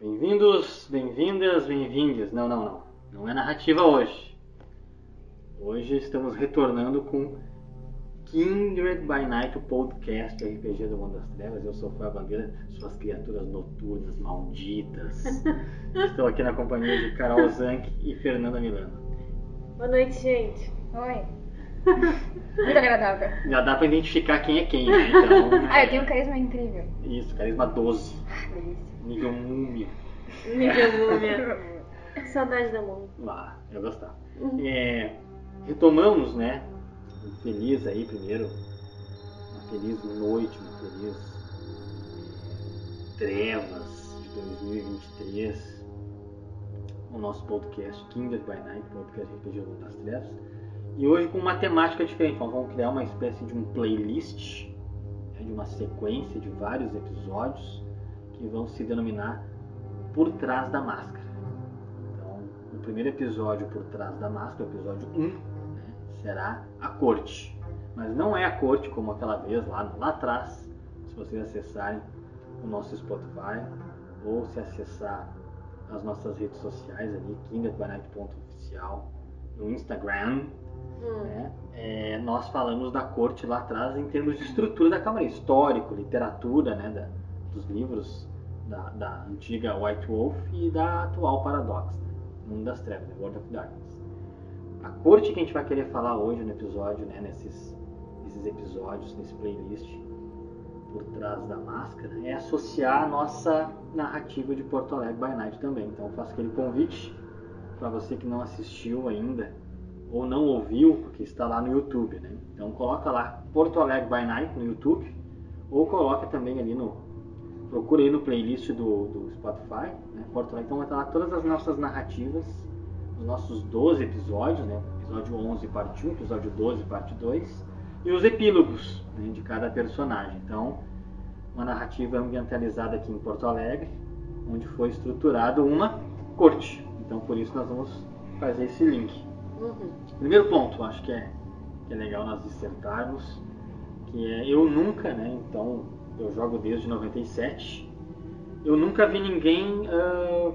Bem-vindos, bem-vindas, bem-vindes. Não, não, não. Não é narrativa hoje. Hoje estamos retornando com Kindred by Night, o podcast RPG do Mundo das Trevas. Eu sou o Fábio Bandeira, suas criaturas noturnas, malditas. Estou aqui na companhia de Carol Zanck e Fernanda Milano. Boa noite, gente. Oi. Muito agradável. Já dá pra identificar quem é quem, né? Então, Ah, eu tenho um carisma incrível. Isso, carisma 12, Ah, delícia. Nível múmia. Nível múmia. Saudade da mão. Ah, eu gostava. É, retomamos, né? Feliz aí primeiro. Uma feliz noite, uma feliz trevas de 2023. O nosso podcast Kindred by Night, podcast RPG das Trevas. E hoje com uma temática diferente. Nós vamos criar uma espécie de um playlist, né, de uma sequência de vários episódios que vão se denominar Por Trás da Máscara. Então, o primeiro episódio por trás da máscara, o episódio 1, né, será a corte. Mas não é a corte como aquela vez lá, lá atrás. Se vocês acessarem o nosso Spotify ou se acessar as nossas redes sociais ali, kindredbynight.oficial, no Instagram, Hum. né, é, nós falamos da corte lá atrás em termos de estrutura da Câmara, histórico, literatura, né, da- dos livros da, da antiga White Wolf e da atual Paradox, né, Mundo das Trevas, né, World of Darkness. A corte que a gente vai querer falar hoje no episódio, né, nesses, nesses episódios, nesse playlist, por trás da máscara, é associar a nossa narrativa de Porto Alegre by Night também. Então eu faço aquele convite para você que não assistiu ainda ou não ouviu, porque está lá no YouTube, né? Então coloca lá Porto Alegre by Night no YouTube ou coloca também ali no procura aí no playlist do, do Spotify, né? Porto Alegre, então vai estar lá todas as nossas narrativas, os nossos 12 episódios, né? Episódio 11 parte 1, episódio 12 parte 2 e os epílogos né, de cada personagem. Então, uma narrativa ambientalizada aqui em Porto Alegre, onde foi estruturado uma corte. Então, por isso nós vamos fazer esse link. Uhum. Primeiro ponto, acho que é, que é legal nós dissertarmos, que é eu nunca, né? Então, eu jogo desde 97. Eu nunca vi ninguém ah,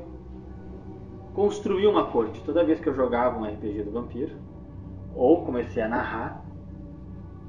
construir uma corte. Toda vez que eu jogava um RPG do Vampiro, ou comecei a narrar,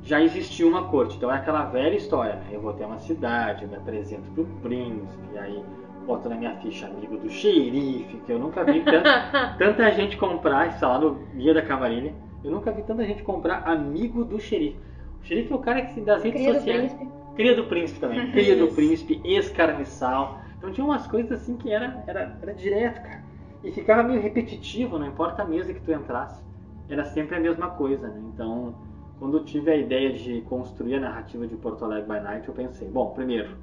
já existia uma corte. Então é aquela velha história, né? Eu vou ter uma cidade, eu me apresento pro príncipe, aí boto na minha ficha amigo do xerife, que eu nunca vi tanta, tanta gente comprar, está lá no Guia da Camarilha, eu nunca vi tanta gente comprar amigo do xerife. O xerife é o cara que das redes sociais. príncipe. Cria do príncipe também. Cria do príncipe, escarniçal. Então tinha umas coisas assim que era, era, era direto, cara. E ficava meio repetitivo, não importa a mesa que tu entrasse. Era sempre a mesma coisa, né? Então, quando eu tive a ideia de construir a narrativa de Porto Alegre by Night, eu pensei, bom, primeiro,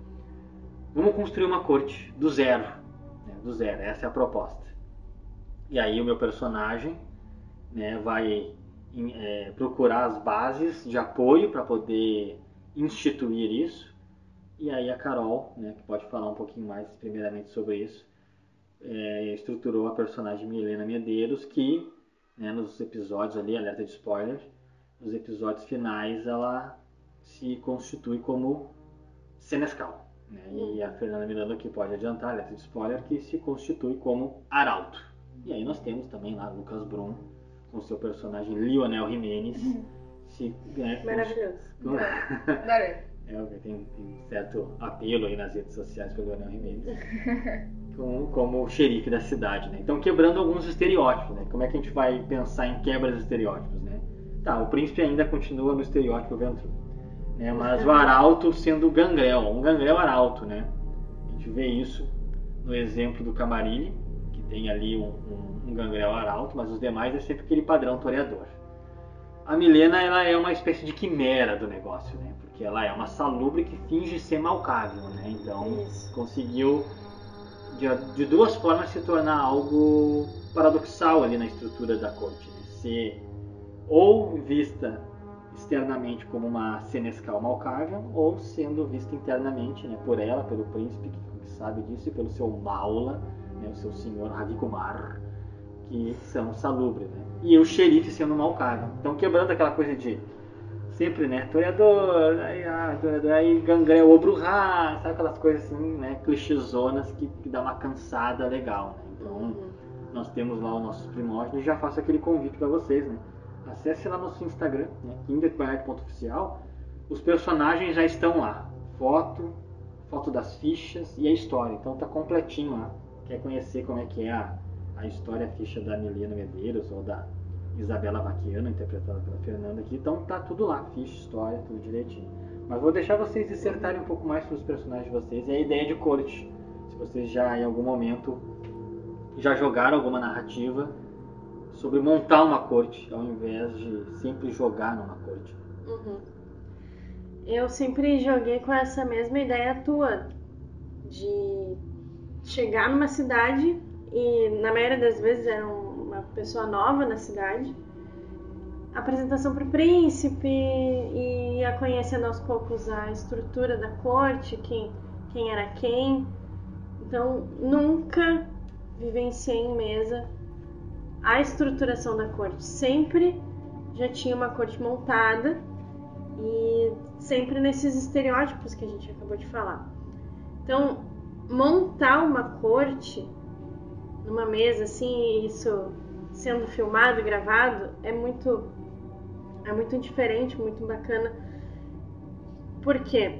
vamos construir uma corte do zero. né? Do zero, essa é a proposta. E aí o meu personagem né, vai em- é, procurar as bases de apoio para poder instituir isso. E aí a Carol, né, que pode falar um pouquinho mais primeiramente sobre isso, é, estruturou a personagem Milena Medeiros, que né, nos episódios ali, alerta de spoiler, nos episódios finais ela se constitui como Senescal. Né? E a Fernanda Miranda aqui pode adiantar, alerta de spoiler, que se constitui como Arauto. E aí nós temos também lá Lucas Brum, com seu personagem Lionel Jimenez, se, né, Maravilhoso. com- Adorei. é, tem, tem um certo apelo aí nas redes sociais pelo Leonel Jimenez. como, como o xerife da cidade, né? Então quebrando alguns estereótipos, né? Como é que a gente vai pensar em quebra de estereótipos, né? Tá, o príncipe ainda continua no estereótipo Ventru, né? Mas o arauto sendo o gangrel, um gangrel arauto, né? A gente vê isso no exemplo do Camarilli, que tem ali um, um, um gangrel arauto, mas os demais é sempre aquele padrão toreador. A Milena ela é uma espécie de quimera do negócio, né? Porque ela é uma salubre que finge ser malcável, né? Então Isso. conseguiu de, de duas formas se tornar algo paradoxal ali na estrutura da corte, né? Ser ou vista externamente como uma senescal malcável, ou sendo vista internamente, né? Por ela, pelo príncipe que, sabe disso e pelo seu maula, né? O seu senhor Ravikumar, que são salubres, né? E o xerife sendo malcável. Então quebrando aquela coisa de sempre, né? Toreador, aí, ah, toreador, aí gangrel, obruhá, sabe aquelas coisas assim, né? Clichêzonas que, que dá uma cansada legal, né? Então, Uhum. nós temos lá os nossos primórdios e já faço aquele convite para vocês, né? Acesse lá nosso Instagram, né? kinderplanet.oficial. Os personagens já estão lá. Foto, foto das fichas e a história. Então tá completinho lá. Quer conhecer como é que é a, a história, ficha da Milena Medeiros ou da Isabela Vaquiano, interpretada pela Fernanda aqui. Então tá tudo lá, ficha, história, tudo direitinho. Mas vou deixar vocês dissertarem um pouco mais sobre os personagens de vocês e a ideia de corte. Se vocês já em algum momento já jogaram alguma narrativa sobre montar uma corte, ao invés de sempre jogar numa corte. Uhum. Eu sempre joguei com essa mesma ideia tua de chegar numa cidade e na maioria das vezes era uma pessoa nova na cidade, apresentação para o príncipe e ia conhecendo aos poucos a estrutura da corte, quem, quem era quem. Então nunca vivenciei em mesa a estruturação da corte. Sempre já tinha uma corte montada e sempre nesses estereótipos que a gente acabou de falar. Então, montar uma corte numa mesa assim, isso sendo filmado e gravado é muito é muito diferente, muito bacana. Por quê?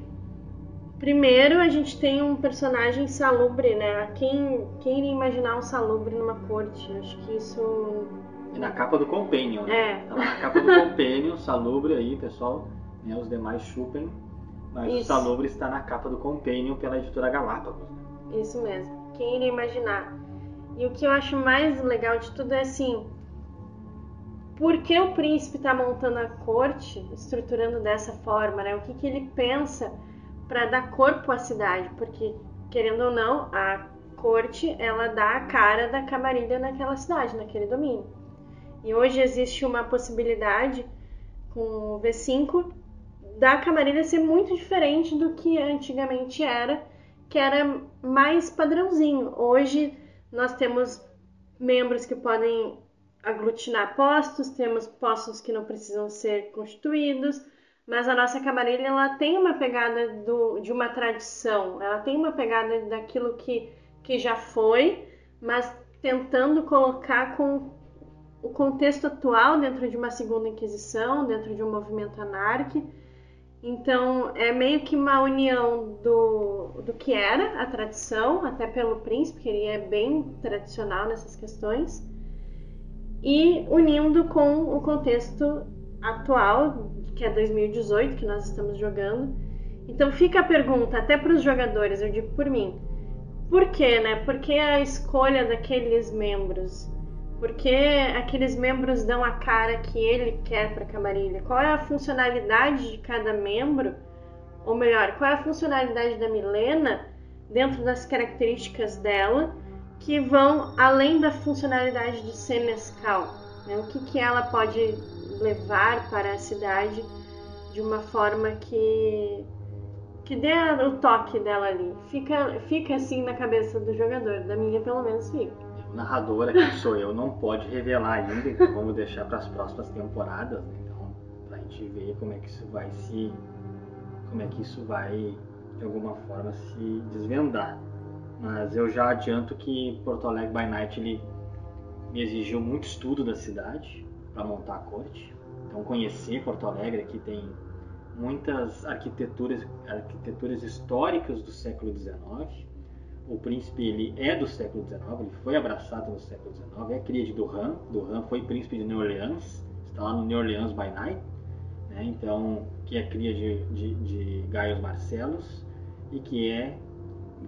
Primeiro, a gente tem um personagem salubre, né? Quem, quem iria imaginar um salubre numa corte? Acho que isso. E na capa do Companion, né? É. Tá na capa do Companion, Salubre aí, pessoal. Né? Os demais chupem. Mas o Isso. Salubre está na capa do Companion pela editora Galápagos. né? Isso mesmo. Quem iria imaginar? E o que eu acho mais legal de tudo é assim. Por que o príncipe está montando a corte, estruturando dessa forma, né? O que, que ele pensa para dar corpo à cidade? Porque, querendo ou não, a corte ela dá a cara da camarilha naquela cidade, naquele domínio. E hoje existe uma possibilidade com o V5 da camarilha ser muito diferente do que antigamente era, que era mais padrãozinho. Hoje nós temos membros que podem aglutinar postos, temos postos que não precisam ser constituídos, mas a nossa camarilha ela tem uma pegada do, de uma tradição, ela tem uma pegada daquilo que, que já foi, mas tentando colocar com o contexto atual dentro de uma segunda inquisição, dentro de um movimento anárquico. Então é meio que uma união do, do que era a tradição, até pelo príncipe, que ele é bem tradicional nessas questões, e unindo com o contexto atual, que é 2018, que nós estamos jogando. Então fica a pergunta, até para os jogadores, eu digo por mim, por que, né? Por que a escolha daqueles membros? Por que aqueles membros dão a cara que ele quer para a camarilha? Qual é a funcionalidade de cada membro? Ou melhor, qual é a funcionalidade da Milena dentro das características dela que vão além da funcionalidade de Senescal? Né? O que, que ela pode levar para a cidade de uma forma que que dê o toque dela ali. Fica, fica assim na cabeça do jogador, da minha pelo menos fica. O narrador aqui que sou eu, não pode revelar ainda, então vamos deixar para as próximas temporadas, né? Então, pra gente ver como é que isso vai se. como é que isso vai de alguma forma se desvendar. Mas eu já adianto que Porto Alegre by Night ele me exigiu muito estudo da cidade para montar a corte. Então conhecer Porto Alegre aqui tem muitas arquiteturas, arquiteturas históricas do século XIX. O príncipe ele é do século XIX, ele foi abraçado no século XIX, é cria de Durham. Durham foi príncipe de New Orleans, está lá no New Orleans by Night, né? então que é cria de, de, de Gaius Marcellus e que é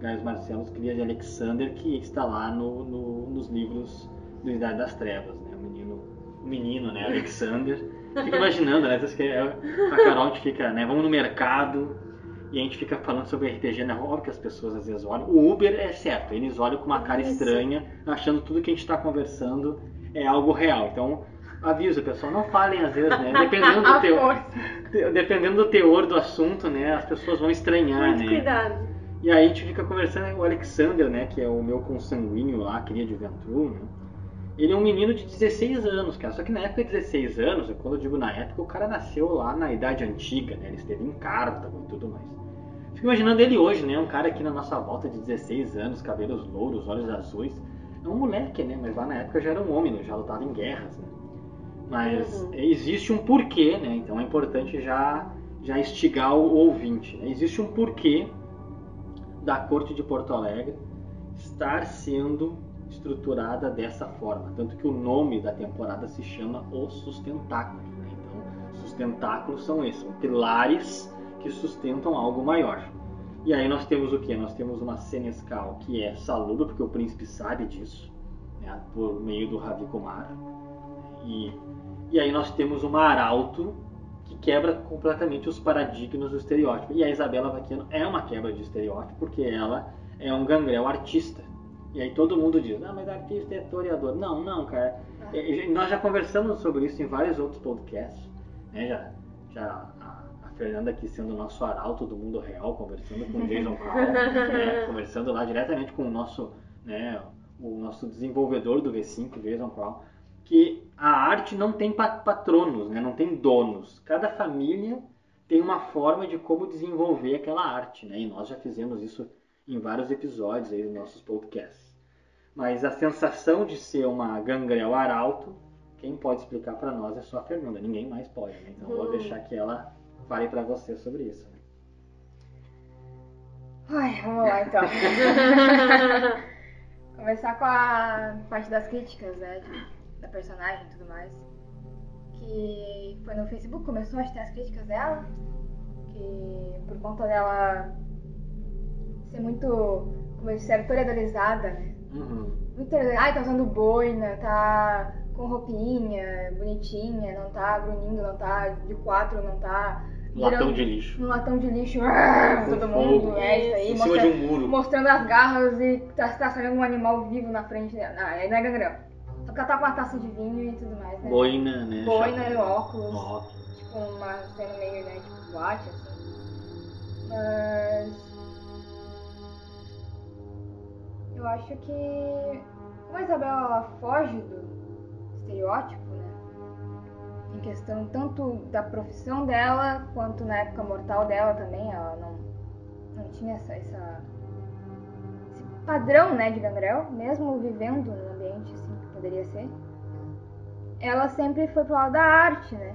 Gaius Marcellus cria de Alexander, que está lá no, no, nos livros do Idade das Trevas, né? o menino, o menino, né, Alexander. Fica imaginando, né? que é- A Carol gente fica, né? Vamos no mercado e a gente fica falando sobre RPG, né? Óbvio que as pessoas às vezes olham. O Uber é certo, eles olham com uma cara estranha, achando tudo que a gente está conversando é algo real. Então, aviso, pessoal, não falem às vezes, né? Dependendo do teor, dependendo do teor do assunto, né? As pessoas vão estranhar, Muito né? cuidado. E aí a gente fica conversando com o Alexander, né? Que é o meu consanguíneo lá, cria de Ventru, né? Ele é um menino de 16 anos, cara. Só que na época de 16 anos, quando eu digo na época, o cara nasceu lá na Idade Antiga, né? Ele esteve em Cartago e tudo mais. Fico imaginando ele hoje, né? Um cara aqui na nossa volta de 16 anos, cabelos louros, olhos azuis. É um moleque, né? Mas lá na época já era um homem, né? já lutava em guerras, né? Mas Uhum. existe um porquê, né? Então é importante já, já instigar o ouvinte. né? Existe um porquê da corte de Porto Alegre estar sendo estruturada dessa forma. Tanto que o nome da temporada se chama Os Sustentáculos. né? Então, sustentáculos são esses, são pilares que sustentam algo maior. E aí nós temos o que? Nós temos uma senescal que é salubre, porque o príncipe sabe disso, né? por meio do Ravi Kumar. E, e aí nós temos uma arauto que quebra completamente os paradigmas do estereótipo. E a Isabela Vaquiano é uma quebra de estereótipo, porque ela é um gangrel artista. E aí todo mundo diz, ah, mas artista é toreador. Não, não, cara. É, é, Nós já conversamos sobre isso em vários outros podcasts. Né? Já, já a, a Fernanda aqui sendo o nosso arauto do mundo real, conversando com o Jason Crow, né? conversando lá diretamente com o nosso, né, o nosso desenvolvedor do V5, Jason Crow, que a arte não tem pa- patronos, né? não tem donos. Cada família tem uma forma de como desenvolver aquela arte, né? E nós já fizemos isso em vários episódios aí dos nossos podcasts. Mas a sensação de ser uma gangrel arauto, quem pode explicar para nós é só a Fernanda, ninguém mais pode. Né? Então eu vou Hum. deixar que ela fale para você sobre isso. né? Ai, vamos lá então. Começar com a parte das críticas, né? de- da personagem e tudo mais. Que foi no Facebook, começou a ter as críticas dela. Que por conta dela ser muito, como eles disseram, toreadolizada, né? Uhum. Muito Ai, tá usando boina, tá com roupinha bonitinha, não tá grunhindo, não tá de quatro, não tá. Latão de lixo. no latão de lixo, ah, todo fogo. mundo, é isso aí, Em cima de um muro. mostrando as garras e tá, tá saindo um animal vivo na frente dela. Não é gangrão. Só que ela tá com uma taça de vinho e tudo mais, né? Boina, né? Boina e óculos, Óculos. tipo uma cena meio, né, tipo boate, assim. Mas... Eu acho que... Como a Isabela ela foge do estereótipo, né? Em questão tanto da profissão dela, quanto na época mortal dela também, ela não, não tinha essa, essa- esse padrão, né, de gangrel, mesmo vivendo num ambiente assim que poderia ser. Ela sempre foi pro lado da arte, né?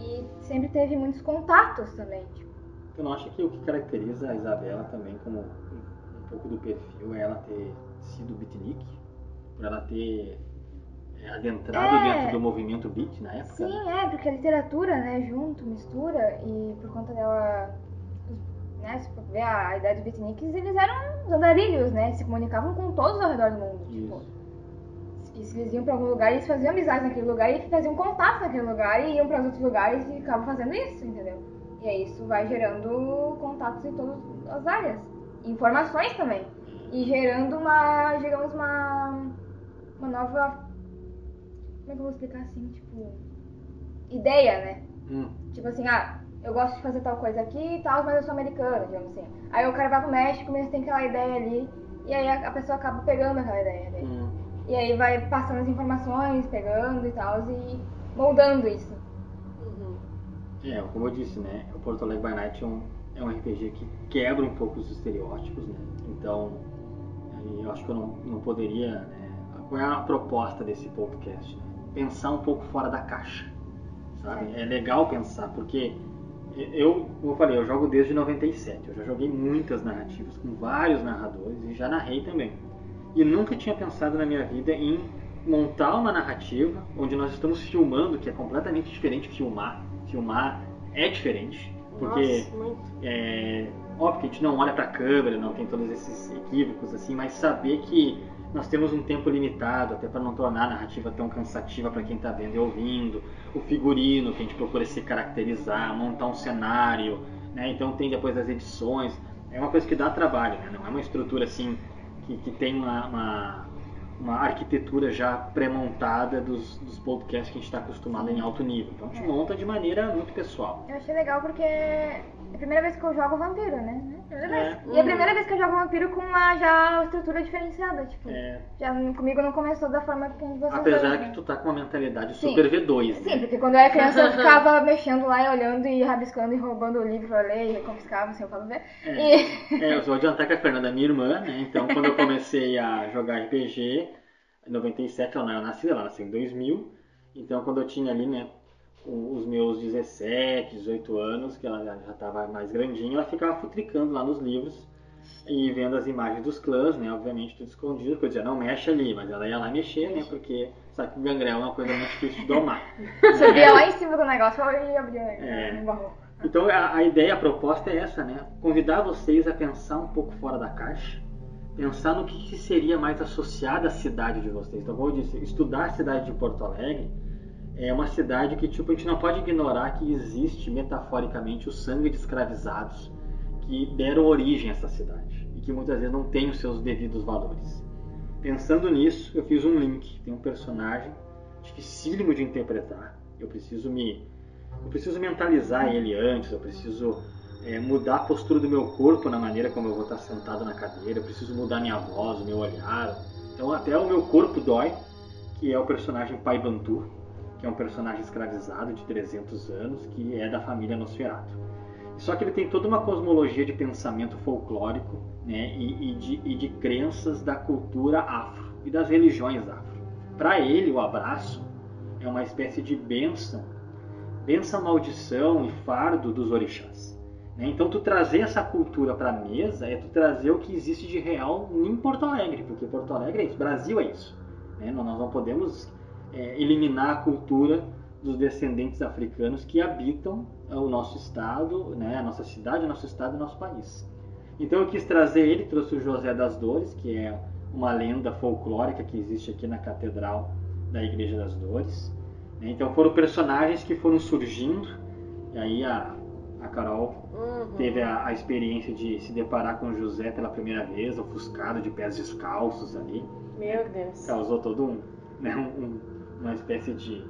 E sempre teve muitos contatos também, tipo, Tu não acha que o que caracteriza a Isabela também como pouco do perfil é ela ter sido beatnik? Por ela ter é, adentrado É. dentro do movimento beat na época? Sim, é, porque a literatura, né, junto, mistura, e por conta dela, né, se for ver a, idade dos beatniks, eles eram os andarilhos, né, se comunicavam com todos ao redor do mundo, tipo, e se eles iam pra algum lugar, eles faziam amizade naquele lugar e faziam contato naquele lugar e iam para outros lugares e ficavam fazendo isso, entendeu? E aí isso vai gerando contatos em todas as áreas, informações também, e gerando uma, digamos, uma, uma nova, como é que eu vou explicar assim, tipo, ideia, né? Hum, Tipo assim, ah, eu gosto de fazer tal coisa aqui e tal, mas eu sou americana, digamos assim. Aí o cara vai pro México, mas tem aquela ideia ali, e aí a, a pessoa acaba pegando aquela ideia dele. hum. E aí vai passando as informações, pegando e tal, e moldando isso. Uhum. É, como eu disse, né? O Porto Alegre by Night é um, é um RPG que quebra um pouco os estereótipos, né? Então, eu acho que eu não, não poderia. Né? Qual é a proposta desse podcast? Né? Pensar um pouco fora da caixa, sabe? É legal pensar, porque eu, como eu falei, eu jogo desde 97. Eu já joguei muitas narrativas com vários narradores e já narrei também. E nunca tinha pensado na minha vida em montar uma narrativa onde nós estamos filmando, que é completamente diferente de filmar. Filmar é diferente, porque Nossa, é óbvio que a gente não olha para a câmera, não tem todos esses equívocos assim, mas saber que nós temos um tempo limitado, até para não tornar a narrativa tão cansativa para quem está vendo e ouvindo, o figurino que a gente procura se caracterizar, montar um cenário, né? Então tem depois as edições, é uma coisa que dá trabalho, né? Não é uma estrutura assim que, que tem uma, uma, uma arquitetura já pré-montada dos, dos podcasts que a gente está acostumado em alto nível. Então a gente monta de maneira muito pessoal. Eu achei legal porque É a primeira vez que eu jogo vampiro, né? Primeira É. vez. E é a primeira vez que eu jogo vampiro com uma já estrutura diferenciada, tipo. É, Já comigo não começou da forma que vocês apesar dois, que né? tu tá com uma mentalidade Sim. super V2, Sim, né? porque quando eu era criança eu ficava mexendo lá e olhando e rabiscando e roubando o livro pra ler e confiscava sem eu falar ver. É. E... É, eu vou adiantar que a Fernanda é minha irmã, né? Então, quando eu comecei a jogar RPG, em 97, ela não era nascida, ela nasceu em 2000. Então, quando eu tinha ali, né, os meus 17, 18 anos, que ela já estava mais grandinha, ela ficava futricando lá nos livros e vendo as imagens dos clãs, né? Obviamente, tudo escondido, porque eu dizia, não mexe ali, mas ela ia lá mexer, né? Porque sabe que o gangrel é uma coisa muito difícil de domar. Subia lá em cima do negócio e abria. É. Então a, a ideia, a proposta é essa, né? Convidar vocês a pensar um pouco fora da caixa, pensar no que, que seria mais associado à cidade de vocês. Então, como eu disse, estudar a cidade de Porto Alegre é uma cidade que tipo a gente não pode ignorar que existe metaforicamente o sangue de escravizados que deram origem a essa cidade e que muitas vezes não tem os seus devidos valores. Pensando nisso, eu fiz um link. Tem um personagem dificílimo de interpretar. Eu preciso me eu preciso mentalizar ele antes, eu preciso é, mudar a postura do meu corpo na maneira como eu vou estar sentado na cadeira, eu preciso mudar minha voz, o meu olhar. Então até o meu corpo dói, que é o personagem Pai Bantu, que é um personagem escravizado de 300 anos, que é da família Nosferatu. Só que ele tem toda uma cosmologia de pensamento folclórico né, e, e de, e de crenças da cultura afro e das religiões afro. Para ele, o abraço é uma espécie de bênção benção, maldição e fardo dos orixás. né? Então, tu trazer essa cultura para a mesa é tu trazer o que existe de real em Porto Alegre, porque Porto Alegre é isso, Brasil é isso. né? Nós não podemos é, eliminar a cultura dos descendentes africanos que habitam é, o nosso estado, né? a nossa cidade, o nosso estado e o nosso país. Então, eu quis trazer ele, trouxe o José das Dores, que é uma lenda folclórica que existe aqui na Catedral da Igreja das Dores. né? Então foram personagens que foram surgindo, e aí a, a Carol Uhum. teve a, a experiência de se deparar com o José pela primeira vez, ofuscado de pés descalços ali. Meu Deus. Causou todo um, né, um- uma espécie de,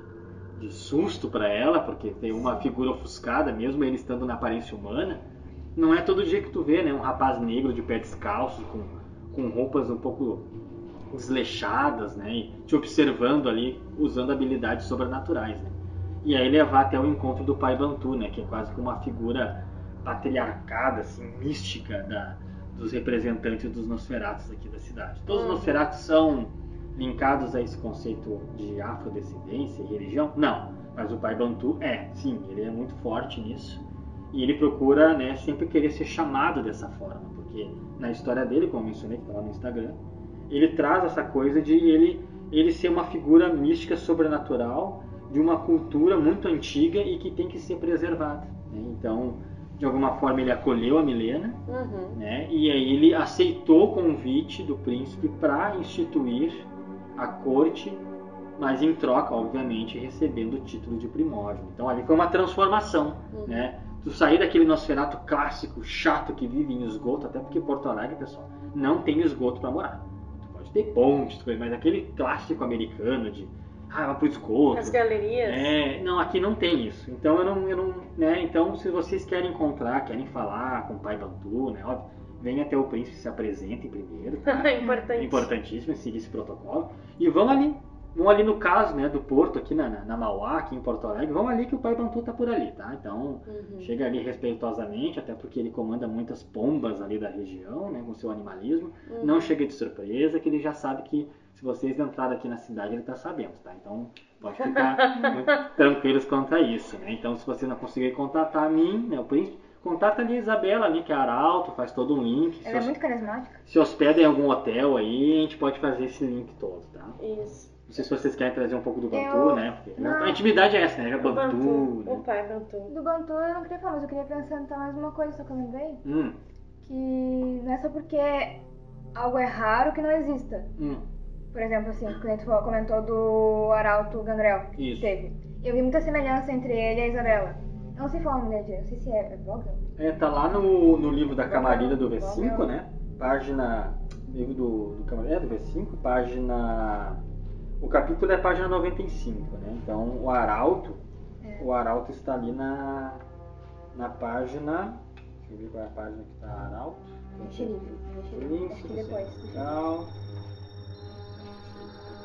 de susto para ela, porque tem uma figura ofuscada, mesmo ele estando na aparência humana. Não é todo dia que tu vê né, um rapaz negro de pé descalço, com, com roupas um pouco desleixadas, né, e te observando ali, usando habilidades sobrenaturais. Né. E aí levar até o encontro do pai Bantu, né, que é quase que uma figura patriarcada, assim, mística da, dos representantes dos Nosferatos aqui da cidade. Todos os Uhum. Nosferatos são linkados a esse conceito de afrodescendência e religião? Não, mas o pai Bantu é, sim, ele é muito forte nisso. E ele procura né, sempre querer ser chamado dessa forma, porque na história dele, como eu mencionei, que está lá no Instagram, ele traz essa coisa de ele, ele ser uma figura mística sobrenatural de uma cultura muito antiga e que tem que ser preservada. né? Então, de alguma forma, ele acolheu a Milena Uhum. né? E aí ele aceitou o convite do príncipe para instituir a corte, mas em troca, obviamente, recebendo o título de primórdio. Então ali foi uma transformação, Uhum. né? Tu sair daquele Nosferatu clássico, chato que vive em esgoto, até porque Porto Alegre, pessoal, não tem esgoto para morar. Tu pode ter pontes, mas aquele clássico americano de ah, vai pro esgoto. As galerias. É, não, aqui não tem isso. Então eu não, eu não, né? Então se vocês querem encontrar, querem falar com o pai Bantu, né? Óbvio, venha até o príncipe se apresentem primeiro. Tá? Importante. É importantíssimo seguir esse protocolo. E vão ali. Vão ali no caso, né, do Porto, aqui na, na, na Mauá, aqui em Porto Alegre, vão ali que o pai Bantu tá por ali, tá? Então, Uhum. chega ali respeitosamente, até porque ele comanda muitas pombas ali da região, né, com seu animalismo. Uhum. Não chega de surpresa, que ele já sabe que se vocês entrarem aqui na cidade, ele tá sabendo, tá? Então, pode ficar tranquilos quanto a isso, né? Então, se você não conseguir contatar a mim, né, o príncipe, contata ali a Isabela, ali, que é arauto, faz todo um link. Ela é hos- muito carismática. se hospeda em algum hotel aí, a gente pode fazer esse link todo, tá? Isso. Não sei se vocês querem trazer um pouco do Bantu, Eu- né? Porque Não. A intimidade é essa, né? É O Bantu, Bantu. né? O pai Bantu. Do Bantu eu não queria falar, mas eu queria acrescentar mais uma coisa, só que eu lembrei. Hum, Que não é só porque algo é raro que não exista. hum, Por exemplo, assim, o cliente comentou do Arauto Gangrel. que Isso. Teve. Eu vi muita semelhança entre ele e a Isabela. Eu não sei falar o nome dele, não sei se é, é Vogel. É, tá lá no, no livro da Camarilla do V5, Vogel. né? Página. Livro do, do Camarilla, é do V5, página. O capítulo é página 95, né? Então o Arauto. É. O Arauto está ali na. Na página. Deixa eu ver qual é a página que tá Arauto. Xerife. Xerife. Depois. Legal.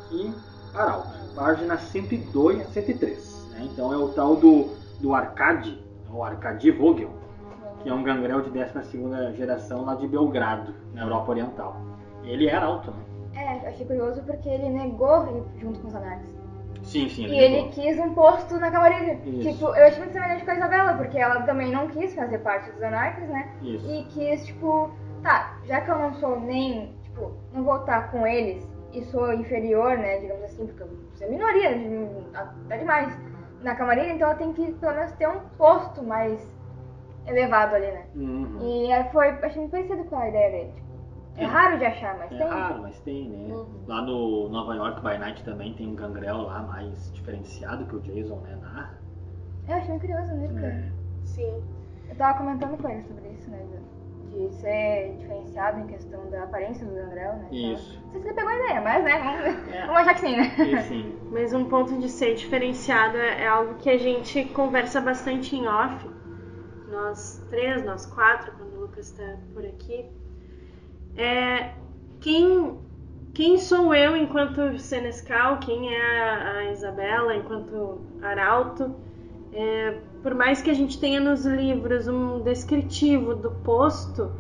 Aqui, Arauto, página 102 a 103. Né? Então é o tal do, do Arcade, o Arcade Vogel, que é um gangrel de 12 geração lá de Belgrado, na Europa Oriental. Ele é arauto, né? É, achei curioso porque ele negou ir junto com os anarcos. Sim, sim. E ele negou. quis um posto na camarilha. Isso. Tipo, eu achei muito semelhante com a Isabela, porque ela também não quis fazer parte dos anarcos, né? Isso. E quis, tipo, tá, já que eu não sou nem, tipo, não vou estar com eles e sou inferior, né, digamos assim, porque eu sou minoria, até demais, na camarilha, então eu tenho que pelo menos ter um posto mais elevado ali, né? Uhum. E aí foi, achei muito parecido com a ideia dele. Tipo, é É. raro de achar, mas É tem. raro, mas tem, né? Uhum. Lá no Nova York by Night também tem um gangrel lá mais diferenciado que o Jason, né? narra. Eu achei muito curioso, né? Porque É. Sim. eu tava comentando com ele sobre isso, né? De ser diferenciado em questão da aparência do gangrel, né? Então, Isso. Não sei se ele pegou a ideia, mas né, vamos, É. vamos achar que sim, né? E assim, Mas um ponto de ser diferenciado é é algo que a gente conversa bastante em off. Nós três, nós quatro, quando o Lucas está por aqui. É quem, quem sou eu enquanto Senescal, quem é a, a Isabela enquanto Arauto. É, por mais que a gente tenha nos livros um descritivo do posto,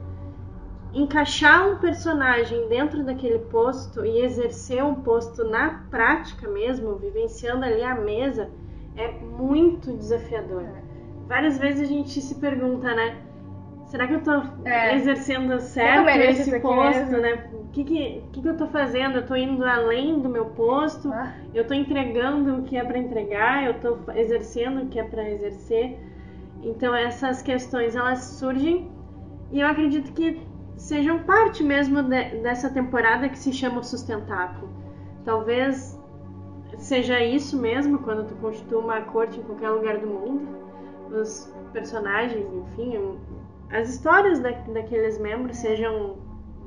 encaixar um personagem dentro daquele posto e exercer um posto na prática mesmo, vivenciando ali a mesa, é muito desafiador. Várias vezes a gente se pergunta, né? Será que eu tô É. exercendo certo esse posto, né? O que que, que que eu tô fazendo? Eu tô indo além do meu posto? Ah, Eu tô entregando o que é para entregar, eu tô exercendo o que é para exercer. Então essas questões elas surgem e eu acredito que sejam parte mesmo de- dessa temporada que se chama o sustentáculo. Talvez seja isso mesmo quando tu constitui uma corte em qualquer lugar do mundo. Os personagens, enfim, as histórias da- daqueles membros sejam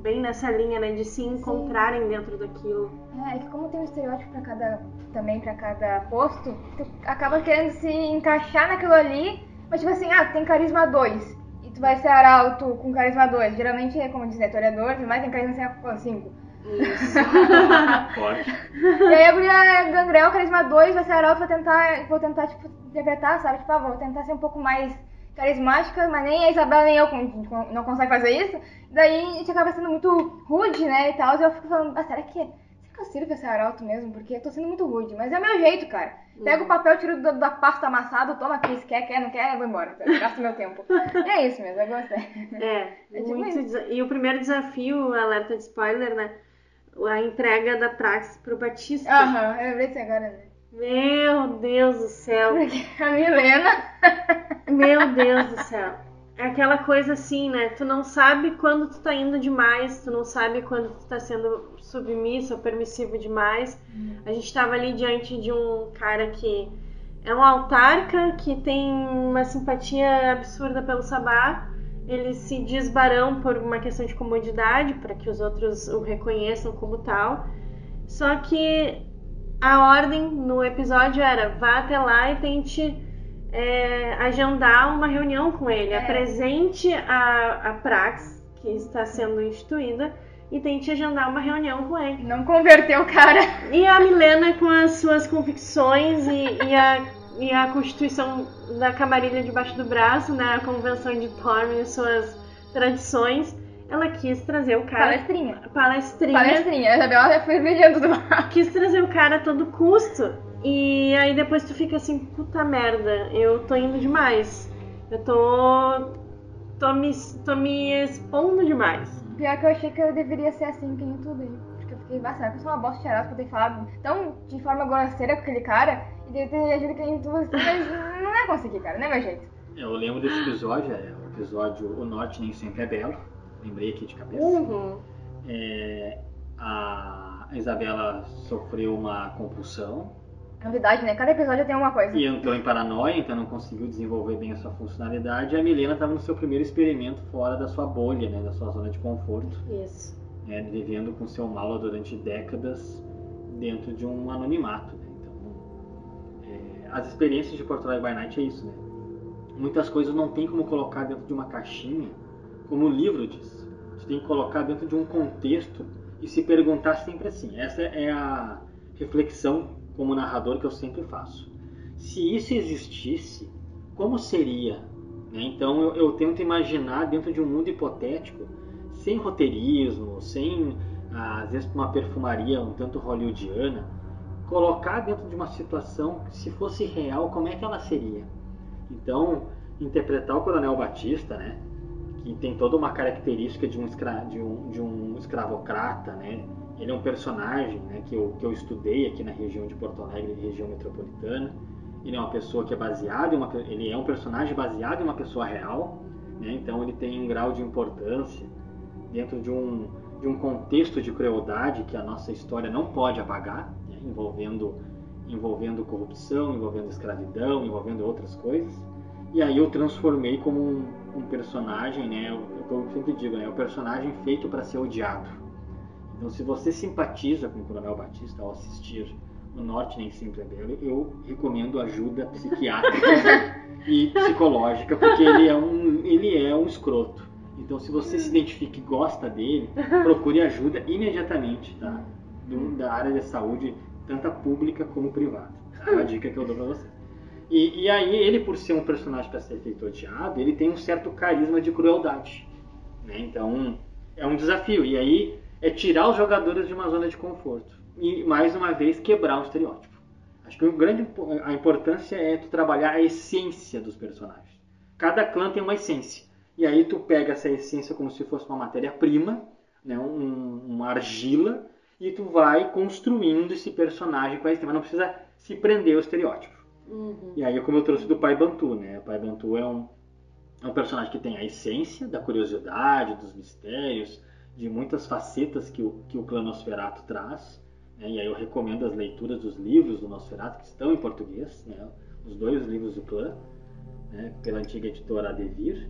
bem nessa linha, né, de se encontrarem dentro daquilo. É, é que como tem um estereótipo pra cada, também pra cada posto, tu acaba querendo se encaixar naquilo ali, mas tipo assim, ah, tem carisma 2, e tu vai ser arauto com carisma 2. Geralmente, é como diz, é toreador, mas tem carisma 5. Isso. E aí a guria gangrel, carisma 2, vai ser arauto, vou tentar, vou tentar, tipo, interpretar, sabe? Tipo, ah, vou tentar ser um pouco mais carismática, mas nem a Isabela nem eu não consegue fazer isso. Daí a gente acaba sendo muito rude, né, e tal, e eu fico falando, ah, será que, será que eu sirvo ser arauto mesmo? Porque eu tô sendo muito rude, mas é o meu jeito, cara. Pego o papel, tiro do- da pasta amassado, toma aqui, se quer, quer, não quer, eu vou embora. tá? Gasto meu tempo. E é isso mesmo, eu gostei. É, É tipo muito desa- E o primeiro desafio, alerta de spoiler, né? A entrega da Praxis pro Batista. Aham, eu lembrei disso agora, né? Meu Deus do céu. A Milena. Meu Deus do céu. É aquela coisa assim, né? Tu não sabe quando tu tá indo demais, tu não sabe quando tu tá sendo submisso ou permissivo demais. A gente tava ali diante de um cara que é um autarca, que tem uma simpatia absurda pelo Sabá. Ele se diz barão por uma questão de comodidade, para que os outros o reconheçam como tal. Só que a ordem no episódio era vá até lá e tente é, agendar uma reunião com ele. É. Apresente a, a Prax, que está sendo instituída, e tente agendar uma reunião com ele. Não converteu o cara. E a Milena, com as suas convicções e, e a, e a constituição da camarilha debaixo do braço, né, a convenção de Thorne e suas tradições, ela quis trazer o cara. Palestrinha. Palestrinha. Palestrinha. A Isabela já foi mediando do Quis trazer o cara a todo custo. E aí depois tu fica assim, puta merda, eu tô indo demais. Eu tô. tô me, tô me expondo demais. Pior que eu achei que eu deveria ser assim, que nem tudo. Porque eu fiquei, ah, será que eu sou uma bosta de charada por ter falado tão de forma grosseira com aquele cara e de ter agido que nem tudo assim, mas não é conseguir, cara, não é meu jeito. Eu lembro desse episódio, é o episódio O Norte Nem Sempre é Belo. Lembrei aqui de cabeça. Uhum. É, a Isabela sofreu uma compulsão É novidade, né? Cada episódio tem uma coisa. e entrou em paranoia, então não conseguiu desenvolver bem a sua funcionalidade. E a Milena estava no seu primeiro experimento fora da sua bolha, né, da sua zona de conforto, Isso. né, vivendo com seu mal durante décadas dentro de um anonimato. Né? Então, é, as experiências de Porto Alegre by Night é isso, né? muitas coisas não tem como colocar dentro de uma caixinha, como o livro diz. Você tem que colocar dentro de um contexto e se perguntar sempre assim. Essa é a reflexão como narrador que eu sempre faço. Se isso existisse, como seria? Né? Então eu, eu tento imaginar dentro de um mundo hipotético, sem roteirismo, sem às vezes uma perfumaria um tanto hollywoodiana, colocar dentro de uma situação que se fosse real, como é que ela seria? Então, interpretar o Coronel Batista, né, que tem toda uma característica de um, escra de um, de um escravocrata, né, ele é um personagem né, que, eu, que eu estudei aqui na região de Porto Alegre, região metropolitana. Ele é uma pessoa que é uma, ele é um personagem baseado em uma pessoa real, né, então ele tem um grau de importância dentro de um, de um contexto de crueldade que a nossa história não pode apagar, né, envolvendo envolvendo corrupção, envolvendo escravidão, envolvendo outras coisas. E aí eu transformei como um, um personagem, né? Eu, eu sempre digo, né? O personagem feito para ser odiado. Então, se você simpatiza com o Coronel Batista ao assistir O Norte Nem Sempre é Belo, eu recomendo ajuda psiquiátrica e psicológica, porque ele é um, ele é um escroto. Então, se você se identifica e gosta dele, procure ajuda imediatamente, tá? Do, da área de saúde tanto pública como privada. É a dica que eu dou para você. E, e, aí, ele, por ser um personagem para ser feito odiado, ele tem um certo carisma de crueldade. Né? Então, é um desafio. E aí, é tirar os jogadores de uma zona de conforto. E, mais uma vez, quebrar o estereótipo. Acho que grande, a importância é tu trabalhar a essência dos personagens. Cada clã tem uma essência. E aí, tu pega essa essência como se fosse uma matéria-prima, né? um, uma argila, e tu vai construindo esse personagem com a mas não precisa se prender ao estereótipo. Uhum. E aí, como eu trouxe do Pai Bantu, né? O Pai Bantu é um, é um personagem que tem a essência da curiosidade, dos mistérios, de muitas facetas que o, que o clã Nosferatu traz. Né? E aí eu recomendo as leituras dos livros do Nosferatu, que estão em português, né? os dois livros do clã, né? pela antiga editora Adevir.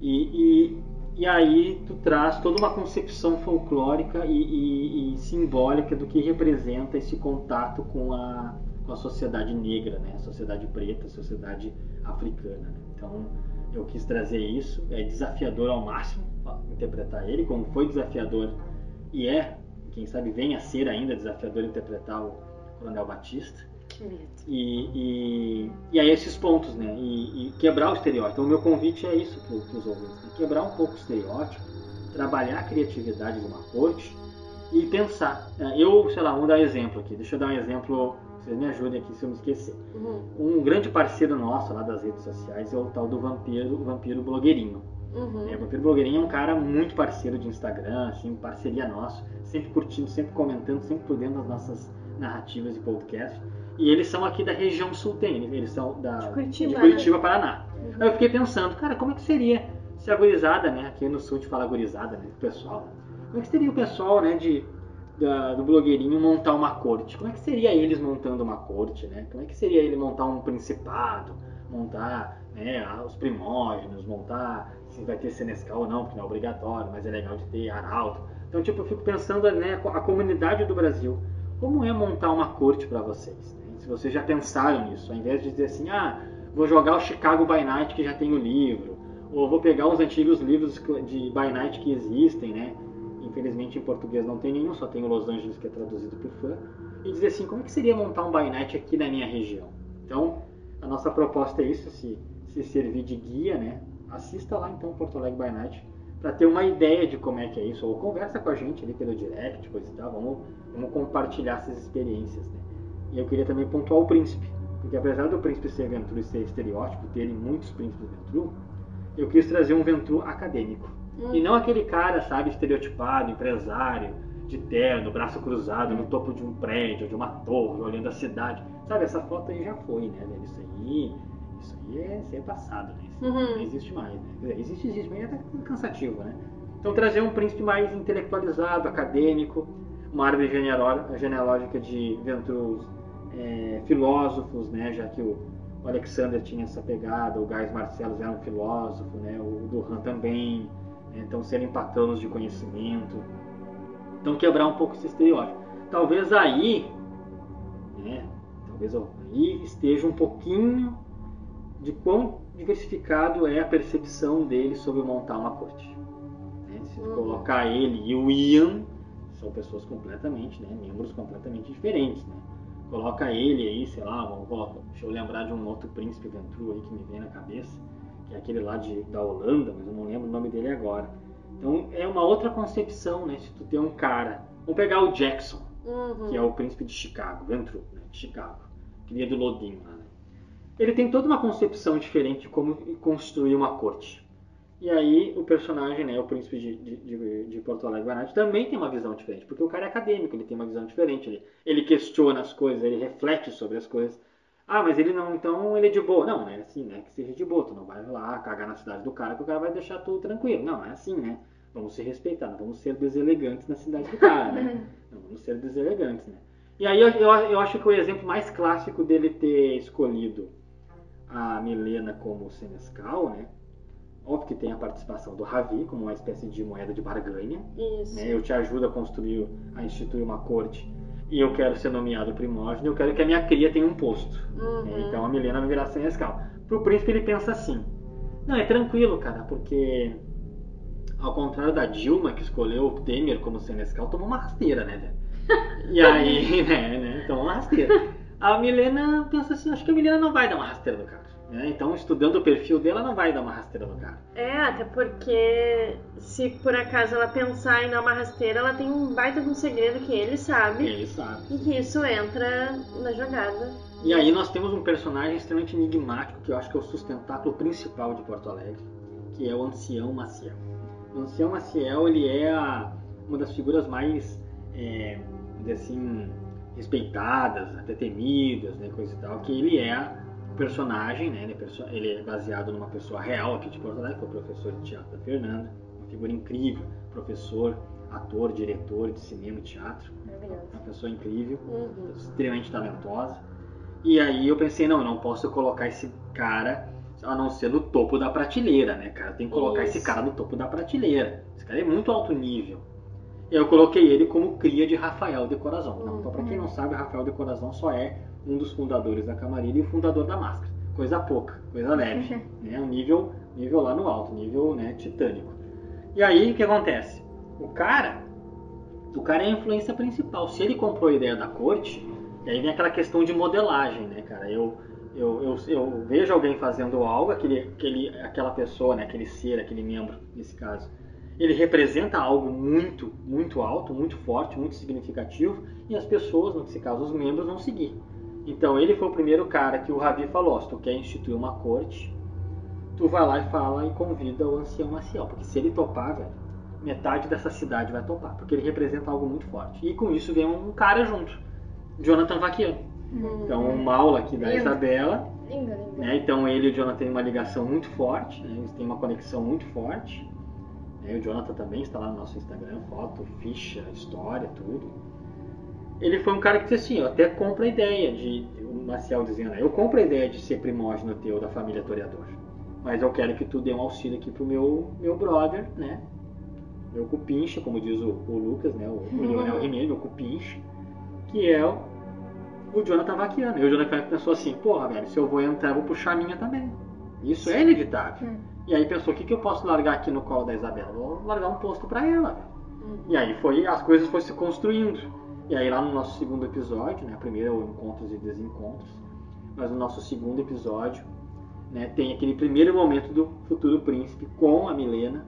E, e, e aí tu traz toda uma concepção folclórica e, e, e, simbólica do que representa esse contato com a, com a sociedade negra, né? sociedade preta, sociedade africana. Né? Então eu quis trazer isso, é desafiador ao máximo interpretar ele, como foi desafiador e é, quem sabe venha a ser ainda desafiador interpretar o Coronel Batista. Que medo. E, e, e aí esses pontos, né? E, e, quebrar o estereótipo. Então o meu convite é isso para os ouvintes. Né? Quebrar um pouco o estereótipo, trabalhar a criatividade de uma corte e pensar. Né? Eu, sei lá, vamos dar um exemplo aqui. Deixa eu dar um exemplo, vocês me ajudem aqui se eu me esquecer. Uhum. Um grande parceiro nosso lá das redes sociais é o tal do vampiro, vampiro blogueirinho. Uhum. É, o Vampiro Blogueirinho é um cara muito parceiro de Instagram, assim, parceria nosso, sempre curtindo, sempre comentando, sempre por dentro das nossas narrativas e podcasts. E eles são aqui da região sul, tem, eles são da, de Curitiba, de Curitiba né? Paraná. Uhum. Aí eu fiquei pensando, cara, como é que seria se a gurizada, né, aqui no sul te fala gurizada, né, o pessoal, como é que seria o pessoal, né, de, da, do blogueirinho montar uma corte? Como é que seria eles montando uma corte, né? Como é que seria ele montar um principado, montar né, os primógenos, montar se vai ter Senescal ou não, porque não é obrigatório, mas é legal de ter arauto. Então, tipo, eu fico pensando, né, a comunidade do Brasil, como é montar uma corte para vocês? se vocês já pensaram nisso, ao invés de dizer assim, ah, vou jogar o Chicago by Night que já tem o livro, ou vou pegar os antigos livros de by Night que existem, né? Infelizmente em português não tem nenhum, só tem o Los Angeles que é traduzido por fã, e dizer assim, como é que seria montar um by Night aqui na minha região? Então, a nossa proposta é isso, se, se servir de guia, né? Assista lá então Porto Alegre by Night para ter uma ideia de como é que é isso, ou conversa com a gente ali pelo direct, coisa e tal, vamos, vamos compartilhar essas experiências, né? E eu queria também pontuar o príncipe, porque apesar do príncipe ser Ventru e ser estereótipo, terem muitos príncipes Ventru, eu quis trazer um Ventru acadêmico. Hum. E não aquele cara, sabe, estereotipado, empresário, de terno, braço cruzado, no topo de um prédio, de uma torre, olhando a cidade. Sabe, essa foto aí já foi, né, velho? Isso aí, isso aí é, isso é passado, né? Isso uhum. não existe mais, né? Existe, existe, mas é até cansativo, né? Então trazer um príncipe mais intelectualizado, acadêmico, uma árvore genealógica de Ventrus é, filósofos, né, já que o, o, Alexander tinha essa pegada, o Gais Marcelos era um filósofo, né, o Durhan também, né, então serem patronos de conhecimento. Então quebrar um pouco esse estereótipo. Talvez aí, né, talvez aí esteja um pouquinho de quão diversificado é a percepção dele sobre montar uma corte. Né? Se Uhum. colocar ele e o Ian, são pessoas completamente, né? membros completamente diferentes. Né? Coloca ele aí, sei lá, colocar, deixa eu lembrar de um outro príncipe Ventru aí que me vem na cabeça, que é aquele lá de, da Holanda, mas eu não lembro o nome dele agora. Então é uma outra concepção, né? Se tu tem um cara, vamos pegar o Jackson, Uhum. que é o príncipe de Chicago, Ventru, né, de Chicago, cria do Lodin lá. Né? Ele tem toda uma concepção diferente de como construir uma corte. E aí o personagem, né, o príncipe de, de, de, Porto Alegre Guarani, também tem uma visão diferente, porque o cara é acadêmico, ele tem uma visão diferente, ele, ele questiona as coisas, ele reflete sobre as coisas. Ah, mas ele não, então ele é de boa. Não, não é assim, né? Que seja de boa, tu não vai lá cagar na cidade do cara que o cara vai deixar tudo tranquilo. Não, não é assim, né? Vamos se respeitar, não vamos ser deselegantes na cidade do cara, né? Não vamos ser deselegantes, né? E aí eu, eu, eu acho que o exemplo mais clássico dele ter escolhido a Milena como senescal, né? Óbvio que tem a participação do Ravi como uma espécie de moeda de barganha. Isso. Né? Eu te ajudo a construir, a instituir uma corte e eu quero ser nomeado primórdigo, eu quero que a minha cria tenha um posto. Uhum. né? Então a Milena vai virar senescal. Pro príncipe ele pensa assim: não, é tranquilo, cara, porque ao contrário da Dilma, que escolheu o Temer como senescal, tomou uma rasteira, né, velho? E aí, né, né, tomou uma rasteira. A Milena pensa assim: acho que a Milena não vai dar uma rasteira no cara. Né? Então, estudando o perfil dela, não vai dar uma rasteira no cara. É, até porque se por acaso ela pensar em dar uma rasteira, ela tem um baita de um segredo que ele sabe Ele sabe. e que isso entra na jogada. E aí nós temos um personagem extremamente enigmático que eu acho que é o sustentáculo principal de Porto Alegre, que é o Ancião Maciel. O Ancião Maciel ele é a- uma das figuras mais, é, assim, respeitadas, até temidas, né, coisa e tal, que ele é personagem, né, ele, é ele é baseado numa pessoa real aqui de Porto Alegre, foi o professor de teatro da Fernanda, uma figura incrível, professor, ator, diretor de cinema e teatro, Maravilhoso. uma pessoa incrível Uhum. extremamente talentosa. E aí eu pensei, não, eu não posso colocar esse cara a não ser no topo da prateleira, né, cara? Tem que colocar Isso. esse cara no topo da prateleira. Esse cara é muito alto nível. Eu coloquei ele como cria de Rafael de Corazon. Então, então, pra quem não sabe, Rafael de Corazon só é um dos fundadores da Camarilha e o fundador da Máscara. Coisa pouca, coisa leve. né? Um nível, nível lá no alto, nível né, titânico. E aí, o que acontece? O cara, o cara é a influência principal. Se ele comprou a ideia da corte, e aí vem aquela questão de modelagem, né, cara? Eu, eu, eu, eu vejo alguém fazendo algo, aquele, aquele, aquela pessoa, né, aquele ser, aquele membro, nesse caso, ele representa algo muito, muito alto, muito forte, muito significativo, e as pessoas, nesse caso os membros, vão seguir. Então ele foi o primeiro cara que o Ravi falou, se tu quer instituir uma corte, tu vai lá e fala e convida o ancião Maciel, porque se ele topar, velho, metade dessa cidade vai topar, porque ele representa algo muito forte. E com isso vem um cara junto, Jonathan Vaquiano. Uhum. Então o Maula aqui da Lindo. Isabela, Lindo, lindo. né? Então ele e o Jonathan têm uma ligação muito forte, né? eles têm uma conexão muito forte. né? O Jonathan também está lá no nosso Instagram, foto, ficha, história, tudo. Ele foi um cara que disse assim, eu até compro a ideia de, o Marcial dizendo, eu compro a ideia de ser primógeno teu da família Toreador, mas eu quero que tu dê um auxílio aqui pro meu, meu brother, né? Meu cupincha, como diz o, o Lucas, né? O, o Leonel Rimeiro, meu cupincha, que é o, o Jonathan Vaquiano. E o Jonathan pensou assim, porra, velho, se eu vou entrar, eu vou puxar a minha também. Isso é inevitável. Hum. E aí pensou, o que, que eu posso largar aqui no colo da Isabela? Vou largar um posto pra ela. Uhum. E aí foi, as coisas foram se construindo. E aí lá no nosso segundo episódio, né, primeiro é o encontros e desencontros, mas no nosso segundo episódio, né, tem aquele primeiro momento do futuro príncipe com a Milena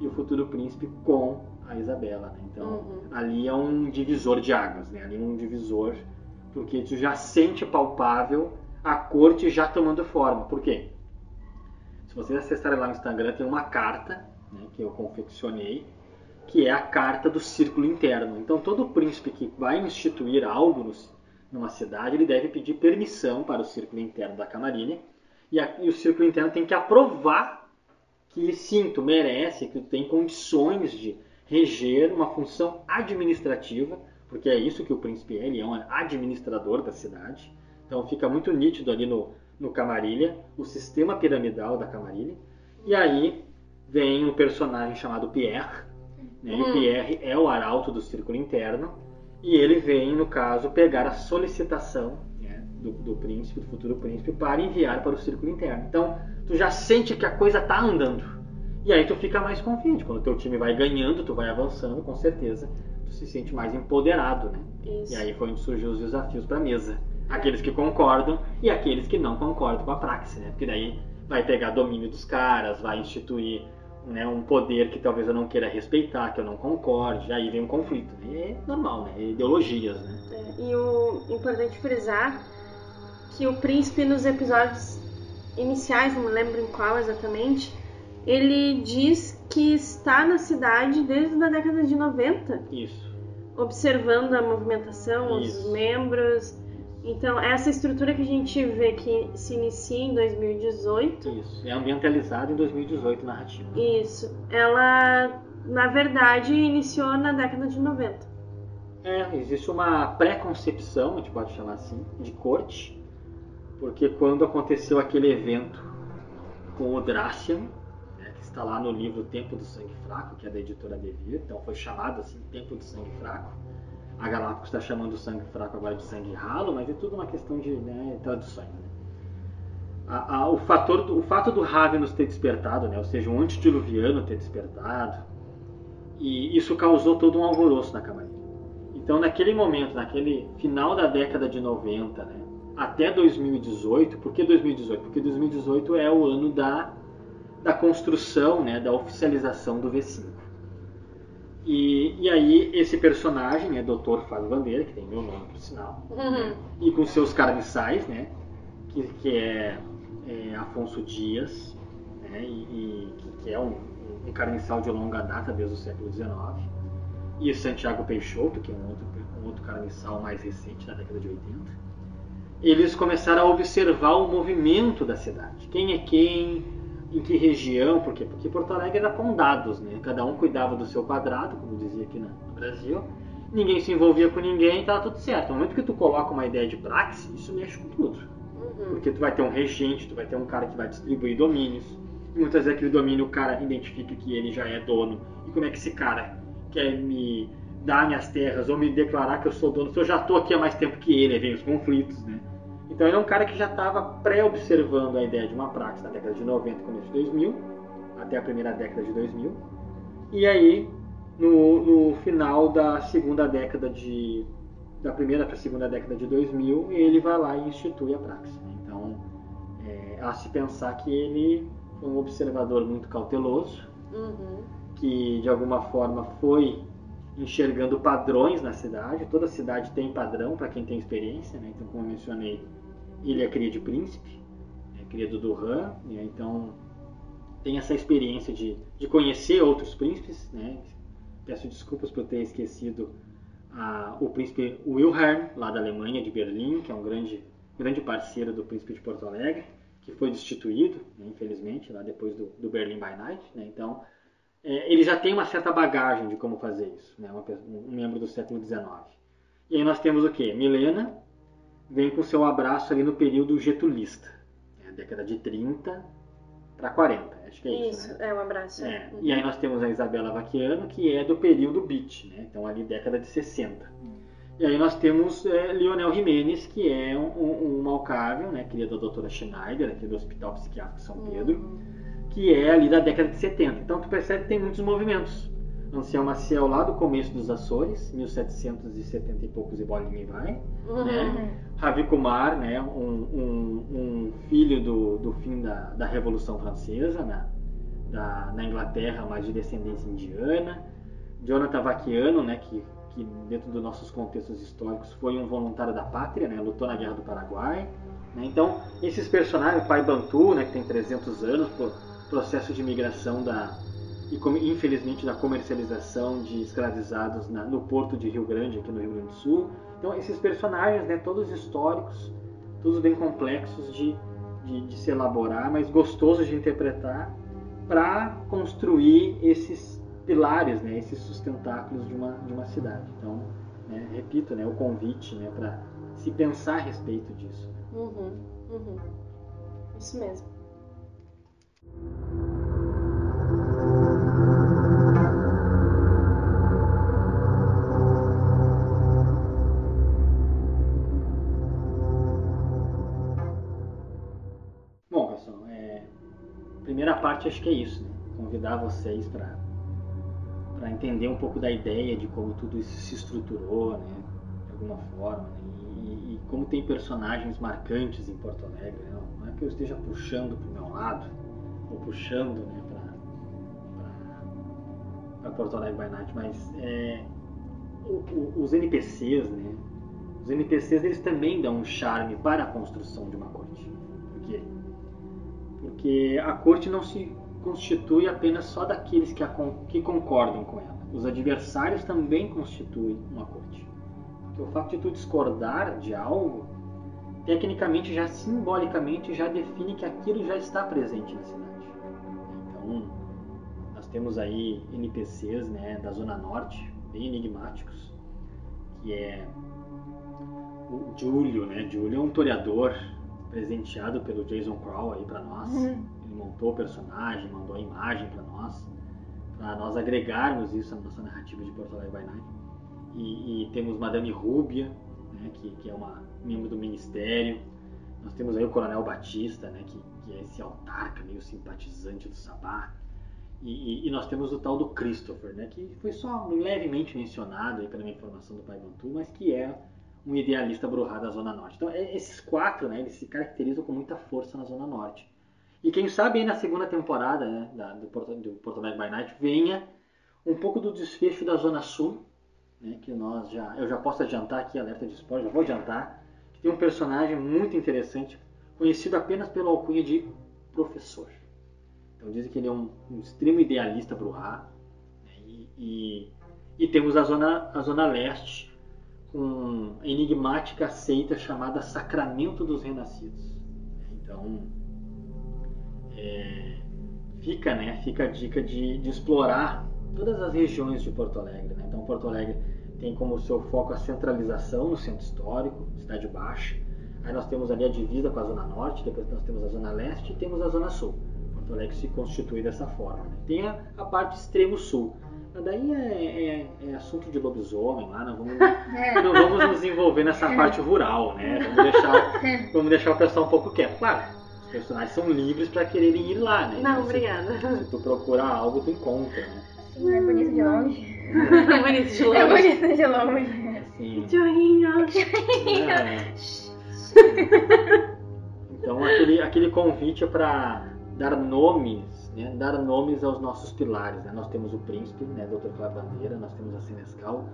e o futuro príncipe com a Isabela. Né? Então Uhum. ali é um divisor de águas, né? Ali é um divisor porque tu já sente palpável a corte já tomando forma. Por quê? Se vocês acessarem lá no Instagram, tem uma carta né, que eu confeccionei, que é a carta do círculo interno. Então, todo príncipe que vai instituir algo no- numa cidade, ele deve pedir permissão para o círculo interno da Camarilha, e, a- e o círculo interno tem que aprovar que sim, tu merece, que tem condições de reger uma função administrativa, porque é isso que o príncipe é, ele é um administrador da cidade. Então fica muito nítido ali no, no Camarilha, o sistema piramidal da Camarilha. E aí vem um personagem chamado Pierre, né? E o Hum. Pierre é o arauto do círculo interno, e ele vem, no caso, pegar a solicitação né, do, do príncipe, do futuro príncipe, para enviar para o círculo interno. Então, tu já sente que a coisa tá andando. E aí tu fica mais confiante. Quando o teu time vai ganhando, tu vai avançando, com certeza, tu se sente mais empoderado, né? Isso. E aí foi onde surgiu os desafios para a mesa. Aqueles que concordam e aqueles que não concordam com a praxe, né? Porque daí vai pegar domínio dos caras, vai instituir né, um poder que talvez eu não queira respeitar, que eu não concorde, aí vem um conflito. Né? É normal, né? É ideologias, né? É, e o importante frisar que o príncipe nos episódios iniciais, não me lembro em qual exatamente, ele diz que está na cidade desde a década de 90, Isso. observando a movimentação, os Isso. membros. Então, essa estrutura que a gente vê que se inicia em 2018, Isso. É ambientalizado em 2018 narrativa. isso, ela na verdade iniciou na década de 90. É, existe uma pré-concepção, a gente pode chamar assim, de corte, porque quando aconteceu aquele evento com o Dracian, né, que está lá no livro Tempo do Sangue Fraco, que é da editora Devir, então foi chamado assim Tempo do Sangue Fraco. A Galápagos está chamando o sangue fraco agora de sangue ralo, mas é tudo uma questão de né, traduções. Né? A- a- o, fator o fato do Ravenous ter despertado, né, ou seja, um antediluviano ter despertado, e isso causou todo um alvoroço na Camarinha. Então, naquele momento, naquele final da década de 90, né, até 2018, por que 2018? Porque 2018 é o ano da, da construção, né, da oficialização do V5. E, e aí, esse personagem, né, Dr. Fábio Bandeira, que tem meu nome, por sinal, e com seus carniçais, né, que, que é, é Afonso Dias, né, e, e que, que é um, um carniçal de longa data, desde o século XIX, e Santiago Peixoto, que é um outro, um outro carniçal mais recente, da década de 80, eles começaram a observar o movimento da cidade. Quem é quem, em que região, por quê? Porque Porto Alegre era condados, né? Cada um cuidava do seu quadrado, como dizia aqui no Brasil. Ninguém se envolvia com ninguém estava tudo certo. No momento que tu coloca uma ideia de praxe, isso mexe com tudo. Uhum. Porque tu vai ter um regente, tu vai ter um cara que vai distribuir domínios. E muitas vezes aquele domínio o cara identifica que ele já é dono. E como é que esse cara quer me dar minhas terras ou me declarar que eu sou dono se eu já estou aqui há mais tempo que ele? Aí vem os conflitos, né? Então ele é um cara que já estava pré-observando a ideia de uma praxe na década de 90 e começo de 2000, até a primeira década de 2000. E aí, no, no final da segunda década de. da primeira para a segunda década de 2000, ele vai lá e institui a praxe. né? Então, é, há se pensar que ele foi um observador muito cauteloso, Uhum. que de alguma forma foi enxergando padrões na cidade. Toda cidade tem padrão para quem tem experiência, né? Então, como eu mencionei, ele é cria de príncipe, é cria do Duran, né? então tem essa experiência de, de conhecer outros príncipes, né? Peço desculpas por ter esquecido ah, o príncipe Wilhelm, lá da Alemanha, de Berlim, que é um grande, grande parceiro do príncipe de Porto Alegre, que foi destituído, né, infelizmente, lá depois do, do Berlin by Night. Né? Então, é, ele já tem uma certa bagagem de como fazer isso, né? Pe- um membro do século XIX. E aí nós temos o quê? Milena vem com seu abraço ali no período getulista, né? década de 30 para 40, acho que é isso, Isso, né? é um abraço. É, Uhum. E aí nós temos a Isabela Vaquiano, que é do período Beat, né? então ali década de 60. E aí nós temos é, Lionel Jimenez, que é um, um, um malcável, né? querido da doutora Schneider, aqui do Hospital Psiquiátrico São Pedro, Uhum. que é ali da década de 70. Então tu percebe que tem muitos movimentos. Ancião Maciel lá do começo dos Açores, 1770 e poucos e bolinha e vai. Uhum. né? Ravi Kumar, né, um, um, um filho do, do fim da, da Revolução Francesa na, da, na Inglaterra, mas de descendência indiana. Jonathan Vaquiano, né, que, que dentro dos nossos contextos históricos foi um voluntário da pátria, né, lutou na Guerra do Paraguai. né. Então, esses personagens, Pai Bantu, né, que tem 300 anos, por processo de migração da, e infelizmente da comercialização de escravizados na- no porto de Rio Grande, aqui no Rio Grande do Sul. Então, esses personagens, né, todos históricos, todos bem complexos de, de, de se elaborar, mas gostosos de interpretar, para construir esses pilares, né, esses sustentáculos de uma, de uma cidade. Então, né, repito, né, o convite né, para se pensar a respeito disso. Uhum. Uhum. Isso mesmo. Parte acho que é isso, né? convidar vocês para entender um pouco da ideia de como tudo isso se estruturou, né? de alguma forma, né? e, e, como tem personagens marcantes em Porto Alegre. Né? Não é que eu esteja puxando para o meu lado, ou puxando né, para Porto Alegre by Night, mas é, o, o, os NPCs, né? Os NPCs eles também dão um charme para a construção de uma corte. Por quê? Porque a corte não se constitui apenas só daqueles que, que concordam com ela. Os adversários também constituem uma corte. Porque o fato de tu discordar de algo, tecnicamente, já simbolicamente, já define que aquilo já está presente na cidade. Então, nós temos aí NPCs né, da Zona Norte, bem enigmáticos, que é o Júlio, né? Júlio é um toreador presenteado pelo Jason Crow aí para nós. Uhum. Ele montou o personagem, mandou a imagem para nós, para nós agregarmos isso na nossa narrativa de Porto Alegre by Night. E, e temos Madame Rúbia, né? que, que é uma membro do Ministério. Nós temos aí o Coronel Batista, né? que, que é esse autarca meio simpatizante do Sabá. E, e, e, nós temos o tal do Christopher, né, que foi só levemente mencionado aí pela minha informação do Pai Bantu, mas que é um idealista Bruhá da Zona Norte. Então, é, esses quatro, né, eles se caracterizam com muita força na Zona Norte. E quem sabe aí na segunda temporada né, da, do, Porto, do Porto Alegre by Night venha um pouco do desfecho da Zona Sul, né, que nós já, eu já posso adiantar aqui, alerta de spoiler, já vou adiantar, que tem um personagem muito interessante, conhecido apenas pela alcunha de professor. Então dizem que ele é um, um extremo idealista Bruhá. Né, e, e, e temos a zona, a zona leste, com a enigmática seita chamada Sacramento dos Renascidos. Então, é, fica, né, fica a dica de, de, explorar todas as regiões de Porto Alegre. Né? Então, Porto Alegre tem como seu foco a centralização no centro histórico, Cidade Baixa. Aí nós temos ali a divisa com a Zona Norte, depois nós temos a Zona Leste e temos a Zona Sul. Porto Alegre se constitui dessa forma. Né? Tem a, a parte extremo sul, mas daí é, é, é, assunto de lobisomem lá, não vamos, é. não vamos nos envolver nessa é. parte rural, né? Vamos deixar, é. vamos deixar o pessoal um pouco quieto. Claro, os personagens são livres para quererem ir lá, né? Não, então, obrigada. Se, se tu procurar algo, tu encontra, né? Sim, é bonito de longe. É bonito de longe. É bonito de longe. Sim. Cachorrinho. Então aquele, aquele convite é para dar nomes né, dar nomes aos nossos pilares. Né? Nós temos o príncipe, né, Dr. Cláudio Bandeira, nós temos a Senescal,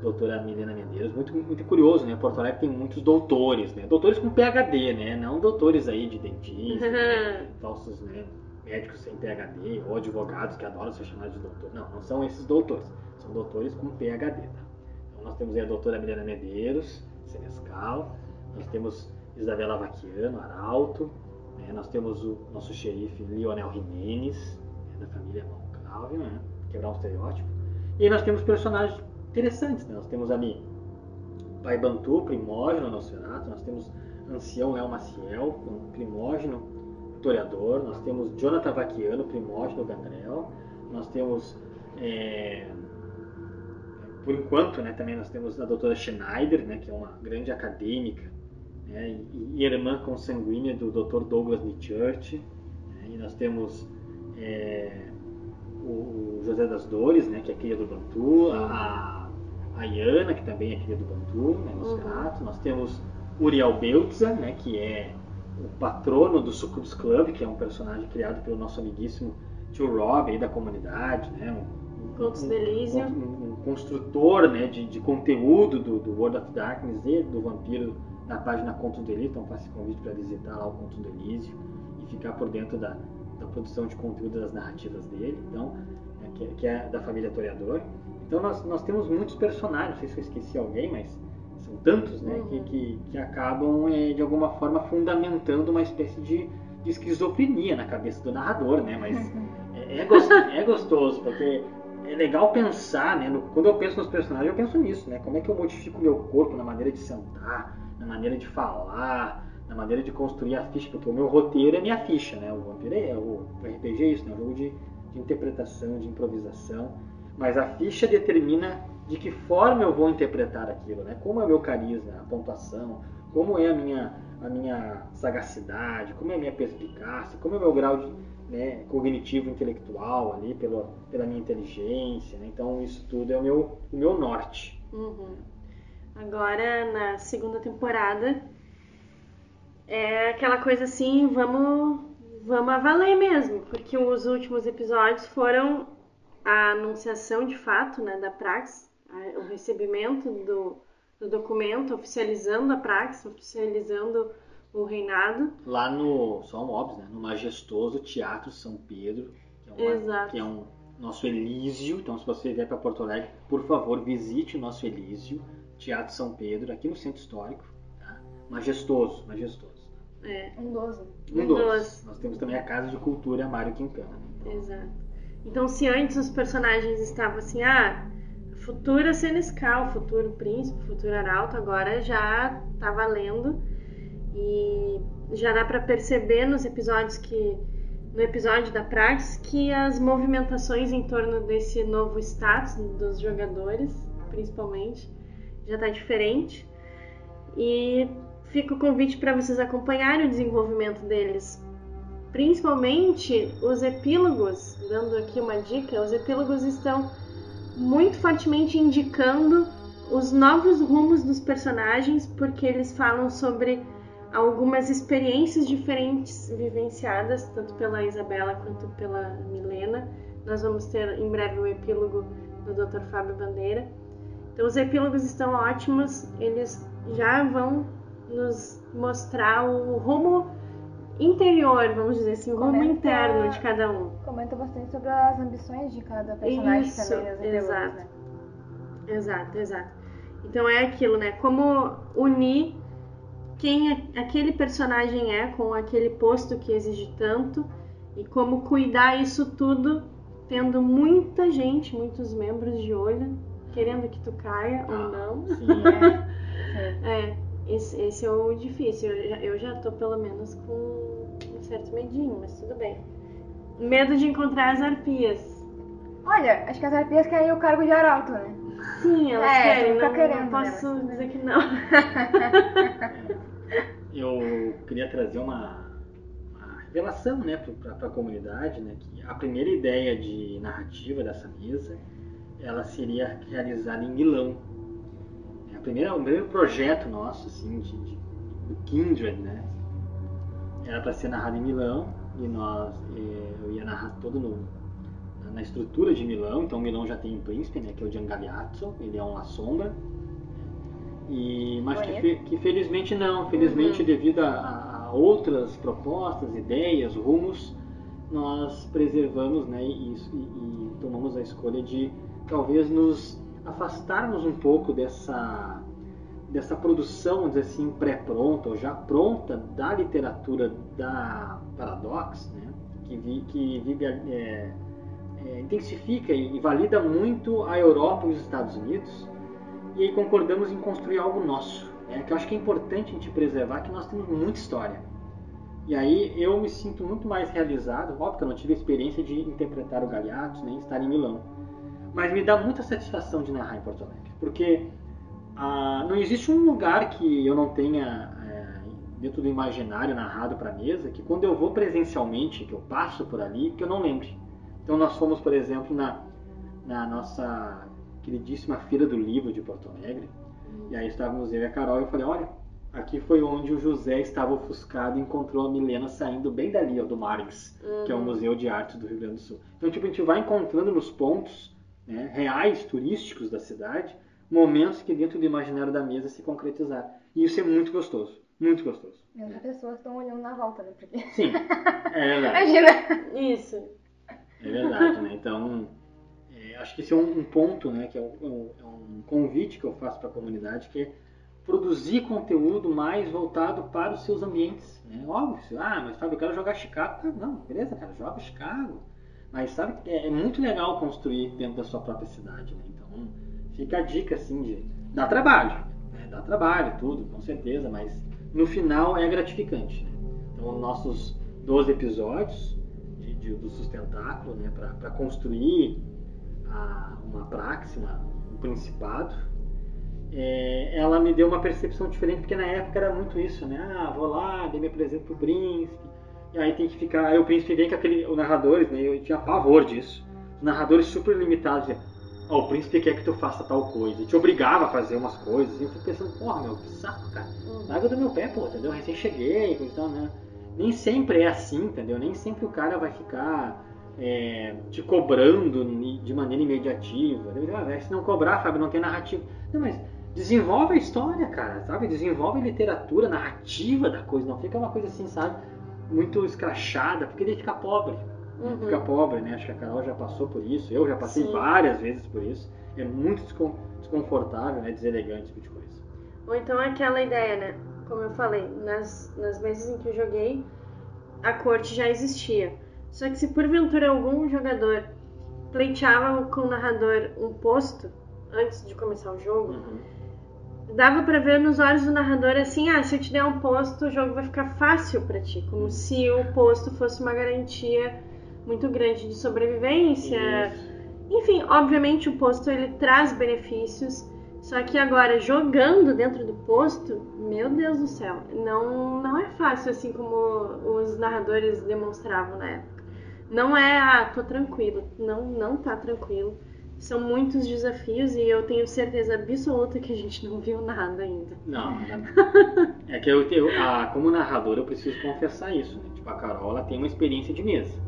doutora Milena Medeiros. Muito, muito curioso, né? Porto Alegre tem muitos doutores, né? Doutores com PhD, né? Não doutores aí de dentista, né? falsos né? médicos sem PhD ou advogados que adoram ser chamados de doutor. Não, não são esses doutores. São doutores com PhD, tá? Então nós temos aí a doutora Milena Medeiros, Senescal. Nós temos Isabela Vaquiano, Arauto. Né? Nós temos o nosso xerife Lionel Jimenez, né? da família Monclave, né? quebrar um estereótipo. E aí nós temos personagens interessantes. Né? Nós temos ali Pai Bantu, Primógeno Nosferatu, nós temos Ancião Léo Maciel, Primógeno Toreador, nós temos Jonathan Vaquiano, Primógeno Gandrel, nós temos, é, por enquanto, né, também nós temos a doutora Schneider, né, que é uma grande acadêmica né, e irmã consanguínea do Dr. Douglas Nichurch. Né, e nós temos é, o José das Dores, né, que é cria do Bantu, a, a Iana, que também é cria do Bantu, né, Nosferatu. Uhum. Nós temos Uriel Beltza, né, que é o patrono do Sucubus Club, que é um personagem criado pelo nosso amiguíssimo tio Rob aí da comunidade, né, um, Contos um, um, um, construtor né, de, de conteúdo do, do World of Darkness e do Vampiro na página Contos do Elísio, então faço esse convite para visitar lá o Contos do Elísio e ficar por dentro da, da produção de conteúdo das narrativas dele, então, é, que, que, é da família Toreador. Então nós, nós temos muitos personagens, não sei se eu esqueci alguém, mas são tantos, né, uhum. que, que, que, acabam é, de alguma forma fundamentando uma espécie de, de esquizofrenia na cabeça do narrador, né, mas é, é, gostoso, é gostoso, porque é legal pensar, né? No, quando eu penso nos personagens, eu penso nisso, né? Como é que eu modifico meu corpo na maneira de sentar, na maneira de falar, na maneira de construir a ficha, porque o meu roteiro é minha ficha, né? O Vampiro é o, o RPG é isso, né? Um jogo de, de interpretação, de improvisação, mas a ficha determina de que forma eu vou interpretar aquilo, né? Como é o meu carisma, a pontuação, como é a minha a minha sagacidade, como é a minha perspicácia, como é o meu grau de, né, cognitivo intelectual ali pela, pela minha inteligência né? então isso tudo é o meu o meu norte Uhum. Agora, na segunda temporada, é aquela coisa assim, vamos, vamos a valer mesmo, porque os últimos episódios foram a anunciação de fato né, da Prax, a- o recebimento do, do documento oficializando a Prax, oficializando o reinado. lá no só um óbvio né no majestoso Teatro São Pedro que é, uma- que é um nosso Elísio. Então se você vier para Porto Alegre por favor visite o nosso Elísio Teatro São Pedro aqui no Centro Histórico tá? majestoso majestoso É, Um 12. um Um dos dos. nós temos também a Casa de Cultura Mário Quintana exato. Então, se antes os personagens estavam assim, ah, futura Senescal, futuro príncipe, futuro arauto, agora já tá valendo. E já dá pra perceber nos episódios que no episódio da Praxis que as movimentações em torno desse novo status dos jogadores, principalmente, já tá diferente. E fica o convite para vocês acompanharem o desenvolvimento deles. Principalmente os epílogos, dando aqui uma dica, os epílogos estão muito fortemente indicando os novos rumos dos personagens, porque eles falam sobre algumas experiências diferentes vivenciadas, tanto pela Isabela quanto pela Milena. Nós vamos ter em breve o epílogo do Dr. Fábio Bandeira. Então, os epílogos estão ótimos, eles já vão nos mostrar o rumo interior, vamos dizer assim, o rumo Comenta- interno de cada um. Comenta bastante sobre as ambições de cada personagem Isso, também exato. né? Exato, exato. Então é aquilo, né? Como unir quem aquele personagem é com aquele posto que exige tanto e como cuidar isso tudo tendo muita gente, muitos membros de olho querendo que tu caia ou não. sim É, esse, esse é o difícil. Eu já, eu já tô pelo menos com um certo medinho, mas tudo bem. Medo de encontrar as arpias. Olha, acho que as arpias querem o cargo de arauto, né? Sim, elas É, querem, não, querendo, não posso né, dizer que não. eu queria trazer uma, uma revelação né, para a comunidade, né, que a primeira ideia de narrativa dessa mesa ela seria realizada em Milão. É a primeira, o primeiro projeto nosso, assim, de, de, do Kindred, né, era para ser narrado em Milão e nós, eh, eu ia narrar todo no, na- estrutura de Milão. Então Milão já tem um príncipe, né, que é o Giangagliazzo, ele é uma sombra. E, mas que, que felizmente não, felizmente Uhum. devido a, a outras propostas, ideias, rumos, nós preservamos né, e, e- e tomamos a escolha de talvez nos afastarmos um pouco dessa, dessa produção, vamos dizer assim, pré-pronta ou já pronta da literatura da Paradox, né, que, vi, que vive, é, é, intensifica e valida muito a Europa e os Estados Unidos e aí concordamos em construir algo nosso, né? que eu acho que é importante a gente preservar, que nós temos muita história. E aí eu me sinto muito mais realizado, óbvio que eu não tive a experiência de interpretar o Galeatos, nem estar em Milão, mas me dá muita satisfação de narrar em Porto Alegre, porque ah, não existe um lugar que eu não tenha é, dentro do imaginário narrado para a mesa, que quando eu vou presencialmente, que eu passo por ali, que eu não lembre. Então nós fomos, por exemplo, na, na nossa queridíssima Feira do Livro de Porto Alegre. E aí estávamos eu e a Carol e eu falei, olha, aqui foi onde o José estava ofuscado e encontrou a Milena saindo bem dali, ó, do Marx, que é o Museu de Arte do Rio Grande do Sul. Então, tipo, a gente vai encontrando nos pontos né, reais, turísticos da cidade, momentos que dentro do imaginário da mesa se concretizaram. E isso é muito gostoso, muito gostoso. E as pessoas estão olhando na volta, né? Porque... Sim, é verdade. Imagina! Isso. É verdade, né? Então, é, acho que esse é um, um ponto, né? Que é um, é um convite que eu faço para a comunidade, que é produzir conteúdo mais voltado para os seus ambientes. Né? Óbvio, ah, mas Fábio, eu quero jogar Chicago. Não, beleza, cara, joga Chicago. Mas sabe, é, é muito legal construir dentro da sua própria cidade, né? Então, fica a dica, assim, de... Dá trabalho, né? Dá trabalho, tudo, com certeza, mas no final é gratificante, né? Então, nossos 12 episódios de, de- do sustentáculo, né? Para construir a- uma praxe, um principado, é, ela me deu uma percepção diferente, porque na época era muito isso, né? Ah, vou lá, dei me apresento pro príncipe, E aí tem que ficar. Aí o príncipe vem com aquele. Os narradores, né? Eu tinha pavor disso. Os narradores super limitados. Diziam, Ó, o príncipe quer que tu faça tal coisa. E te obrigava a fazer umas coisas. E eu fico pensando, porra, meu, que saco, cara. Larga do meu pé, pô, entendeu? Recém cheguei, então, né? Nem sempre é assim, entendeu? Nem sempre o cara vai ficar é, te cobrando de maneira imediativa. Ah, se não cobrar, Fábio, não tem narrativa. Não, mas desenvolve a história, cara, sabe? Desenvolve a literatura, narrativa da coisa. Não fica uma coisa assim, sabe? Muito escrachada, porque daí fica pobre. Uhum. Fica pobre, né? Acho que a Carol já passou por isso. Eu já passei Sim. várias vezes por isso. É muito descon- desconfortável, né? Deselegante esse tipo de coisa. Ou então aquela ideia, né? Como eu falei, nas, nas vezes em que eu joguei, a corte já existia. Só que se porventura algum jogador pleiteava com o narrador um posto antes de começar o jogo, dava pra ver nos olhos do narrador assim, ah, se eu te der um posto, o jogo vai ficar fácil pra ti, como se o posto fosse uma garantia muito grande de sobrevivência. Isso. Enfim, obviamente o posto ele traz benefícios, só que agora jogando dentro do posto, meu Deus do céu, não não é fácil assim como os narradores demonstravam na época. Não é, ah, tô tranquilo. Não, não tá tranquilo. São muitos desafios e eu tenho certeza absoluta que a gente não viu nada ainda. Não, não. é que eu, eu a, como narrador eu preciso confessar isso. Né? Tipo, a Carol ela tem uma experiência de mesa.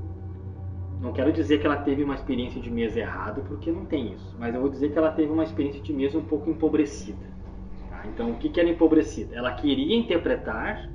Não quero dizer que ela teve uma experiência de mesa errado, porque não tem isso. Mas eu vou dizer que ela teve uma experiência de mesa um pouco empobrecida. tá? Então, o que, que era empobrecida? Ela queria interpretar,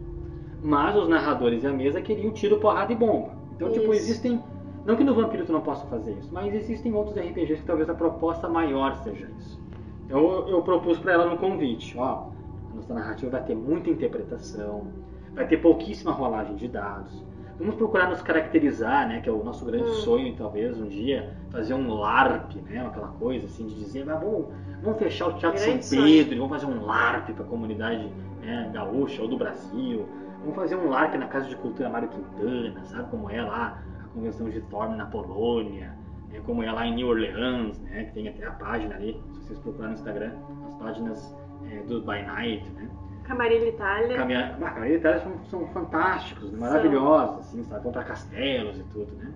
mas os narradores e a mesa queriam tiro, porrada e bomba. Então, tipo, Isso. existem. Não que no Vampiro tu não possa fazer isso, mas existem outros RPGs que talvez a proposta maior seja isso. Então, eu, eu propus para ela no convite: ó, a nossa narrativa vai ter muita interpretação, vai ter pouquíssima rolagem de dados. Vamos procurar nos caracterizar, né? Que é o nosso grande Hum. sonho, talvez, um dia, fazer um LARP, né? Aquela coisa assim de dizer, "Ah, vamos, vamos fechar o Teatro Grande São Pedro e vamos fazer um LARP para a comunidade né, gaúcha ou do Brasil. Vamos fazer um LARP na Casa de Cultura Mário Quintana, sabe como é lá Convenção de Torme na Polônia, né, como é lá em New Orleans, né? Que tem até a página ali, se vocês procurarem no Instagram, as páginas é, do By Night, né? Camarilha Itália. Caminhar, ah, caminhar Itália são, são fantásticos, maravilhosos, assim, sabe? Vão pra castelos e tudo, né?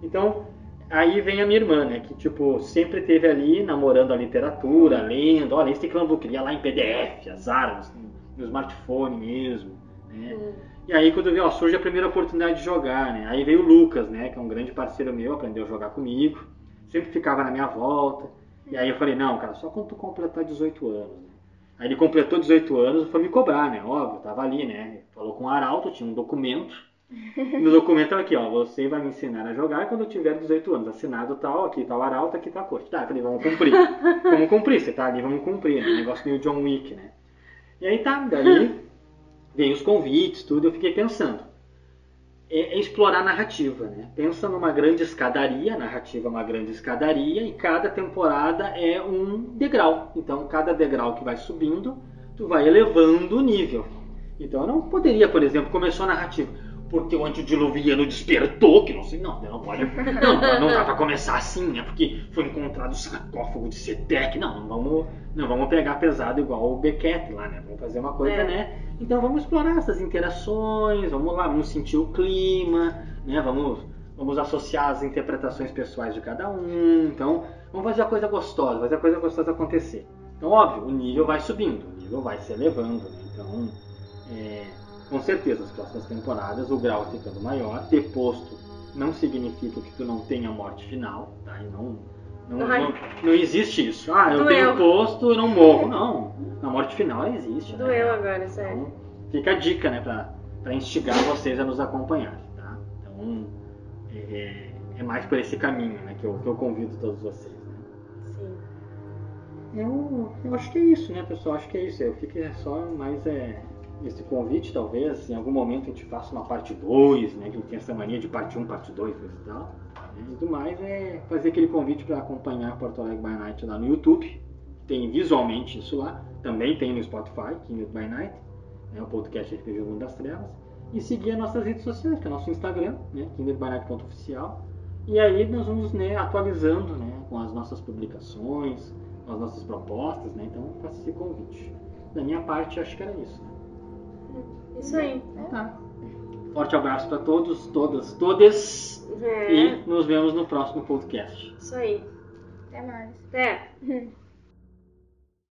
Então, aí vem a minha irmã, né? Que, tipo, sempre teve ali namorando a literatura, lendo. Olha, esse Clambuc, lia lá em PDF, azar, no, no smartphone mesmo, né? Hum. E aí, quando veio, ó, surge a primeira oportunidade de jogar, né? Aí veio o Lucas, né? Que é um grande parceiro meu, aprendeu a jogar comigo. Sempre ficava na minha volta. E aí eu falei, não, cara, só quando tu completar 18 anos, né? Aí ele completou 18 anos e foi me cobrar, né? Óbvio, tava ali, né? Falou com o Arauto, tinha um documento. No documento aqui, ó, você vai me ensinar a jogar quando eu tiver 18 anos. Assinado tal, aqui tá o Arauto, aqui tá a corte. Tá, falei, vamos cumprir. vamos cumprir, você tá ali, vamos cumprir. Né? Negócio meio John Wick, né? E aí tá, daí veio os convites, tudo, eu fiquei pensando. É, é explorar a narrativa, né? Pensa numa grande escadaria, a narrativa é uma grande escadaria, e cada temporada é um degrau. Então, cada degrau que vai subindo, tu vai elevando o nível. Então, eu não poderia, por exemplo, começou a narrativa, porque o antediluviano despertou, que não sei, não, não pode, não, não dá pra começar assim, é porque foi encontrado o sarcófago de Setec, não, não vamos, não vamos pegar pesado igual o Beckett lá, né? Vamos fazer uma coisa, É. né? Então vamos explorar essas interações, vamos lá, vamos sentir o clima, né? Vamos, vamos associar as interpretações pessoais de cada um. Então, vamos fazer a coisa gostosa, fazer a coisa gostosa acontecer. Então, óbvio, o nível vai subindo, o nível vai se elevando. né? Então, é, com certeza, as próximas temporadas o grau vai ficando maior. Ter posto não significa que tu não tenha morte final, tá? E não, não, não, não existe isso. Ah, eu Doeu. tenho posto, eu não morro. Não, a morte final existe. né? Doeu agora, sério. Então, fica a dica, né, pra, pra instigar vocês a nos acompanharem, tá? Então, é, é mais por esse caminho, né, que eu, que eu convido todos vocês. Né? Sim. Eu, eu acho que é isso, né, pessoal? Acho que é isso. Eu fico só mais é, esse convite, talvez, em algum momento a gente faça uma parte 2, né, que a gente tem essa mania de parte 1, parte 2, coisa e tal. E do mais é fazer aquele convite para acompanhar Porto Alegre by Night lá no YouTube. Tem visualmente isso lá. Também tem no Spotify, King by Night, né, o podcast RPG do Mundo das Trevas. E seguir as nossas redes sociais, que é o nosso Instagram, né, kindredbynight.oficial. E aí nós vamos né, atualizando né, com as nossas publicações, com as nossas propostas, né? Então faça esse convite. Da minha parte, acho que era isso. Né? Isso aí. Tá. Forte abraço para todos, todas, todas. É, E nos vemos no próximo podcast. isso aí. Até mais. Até.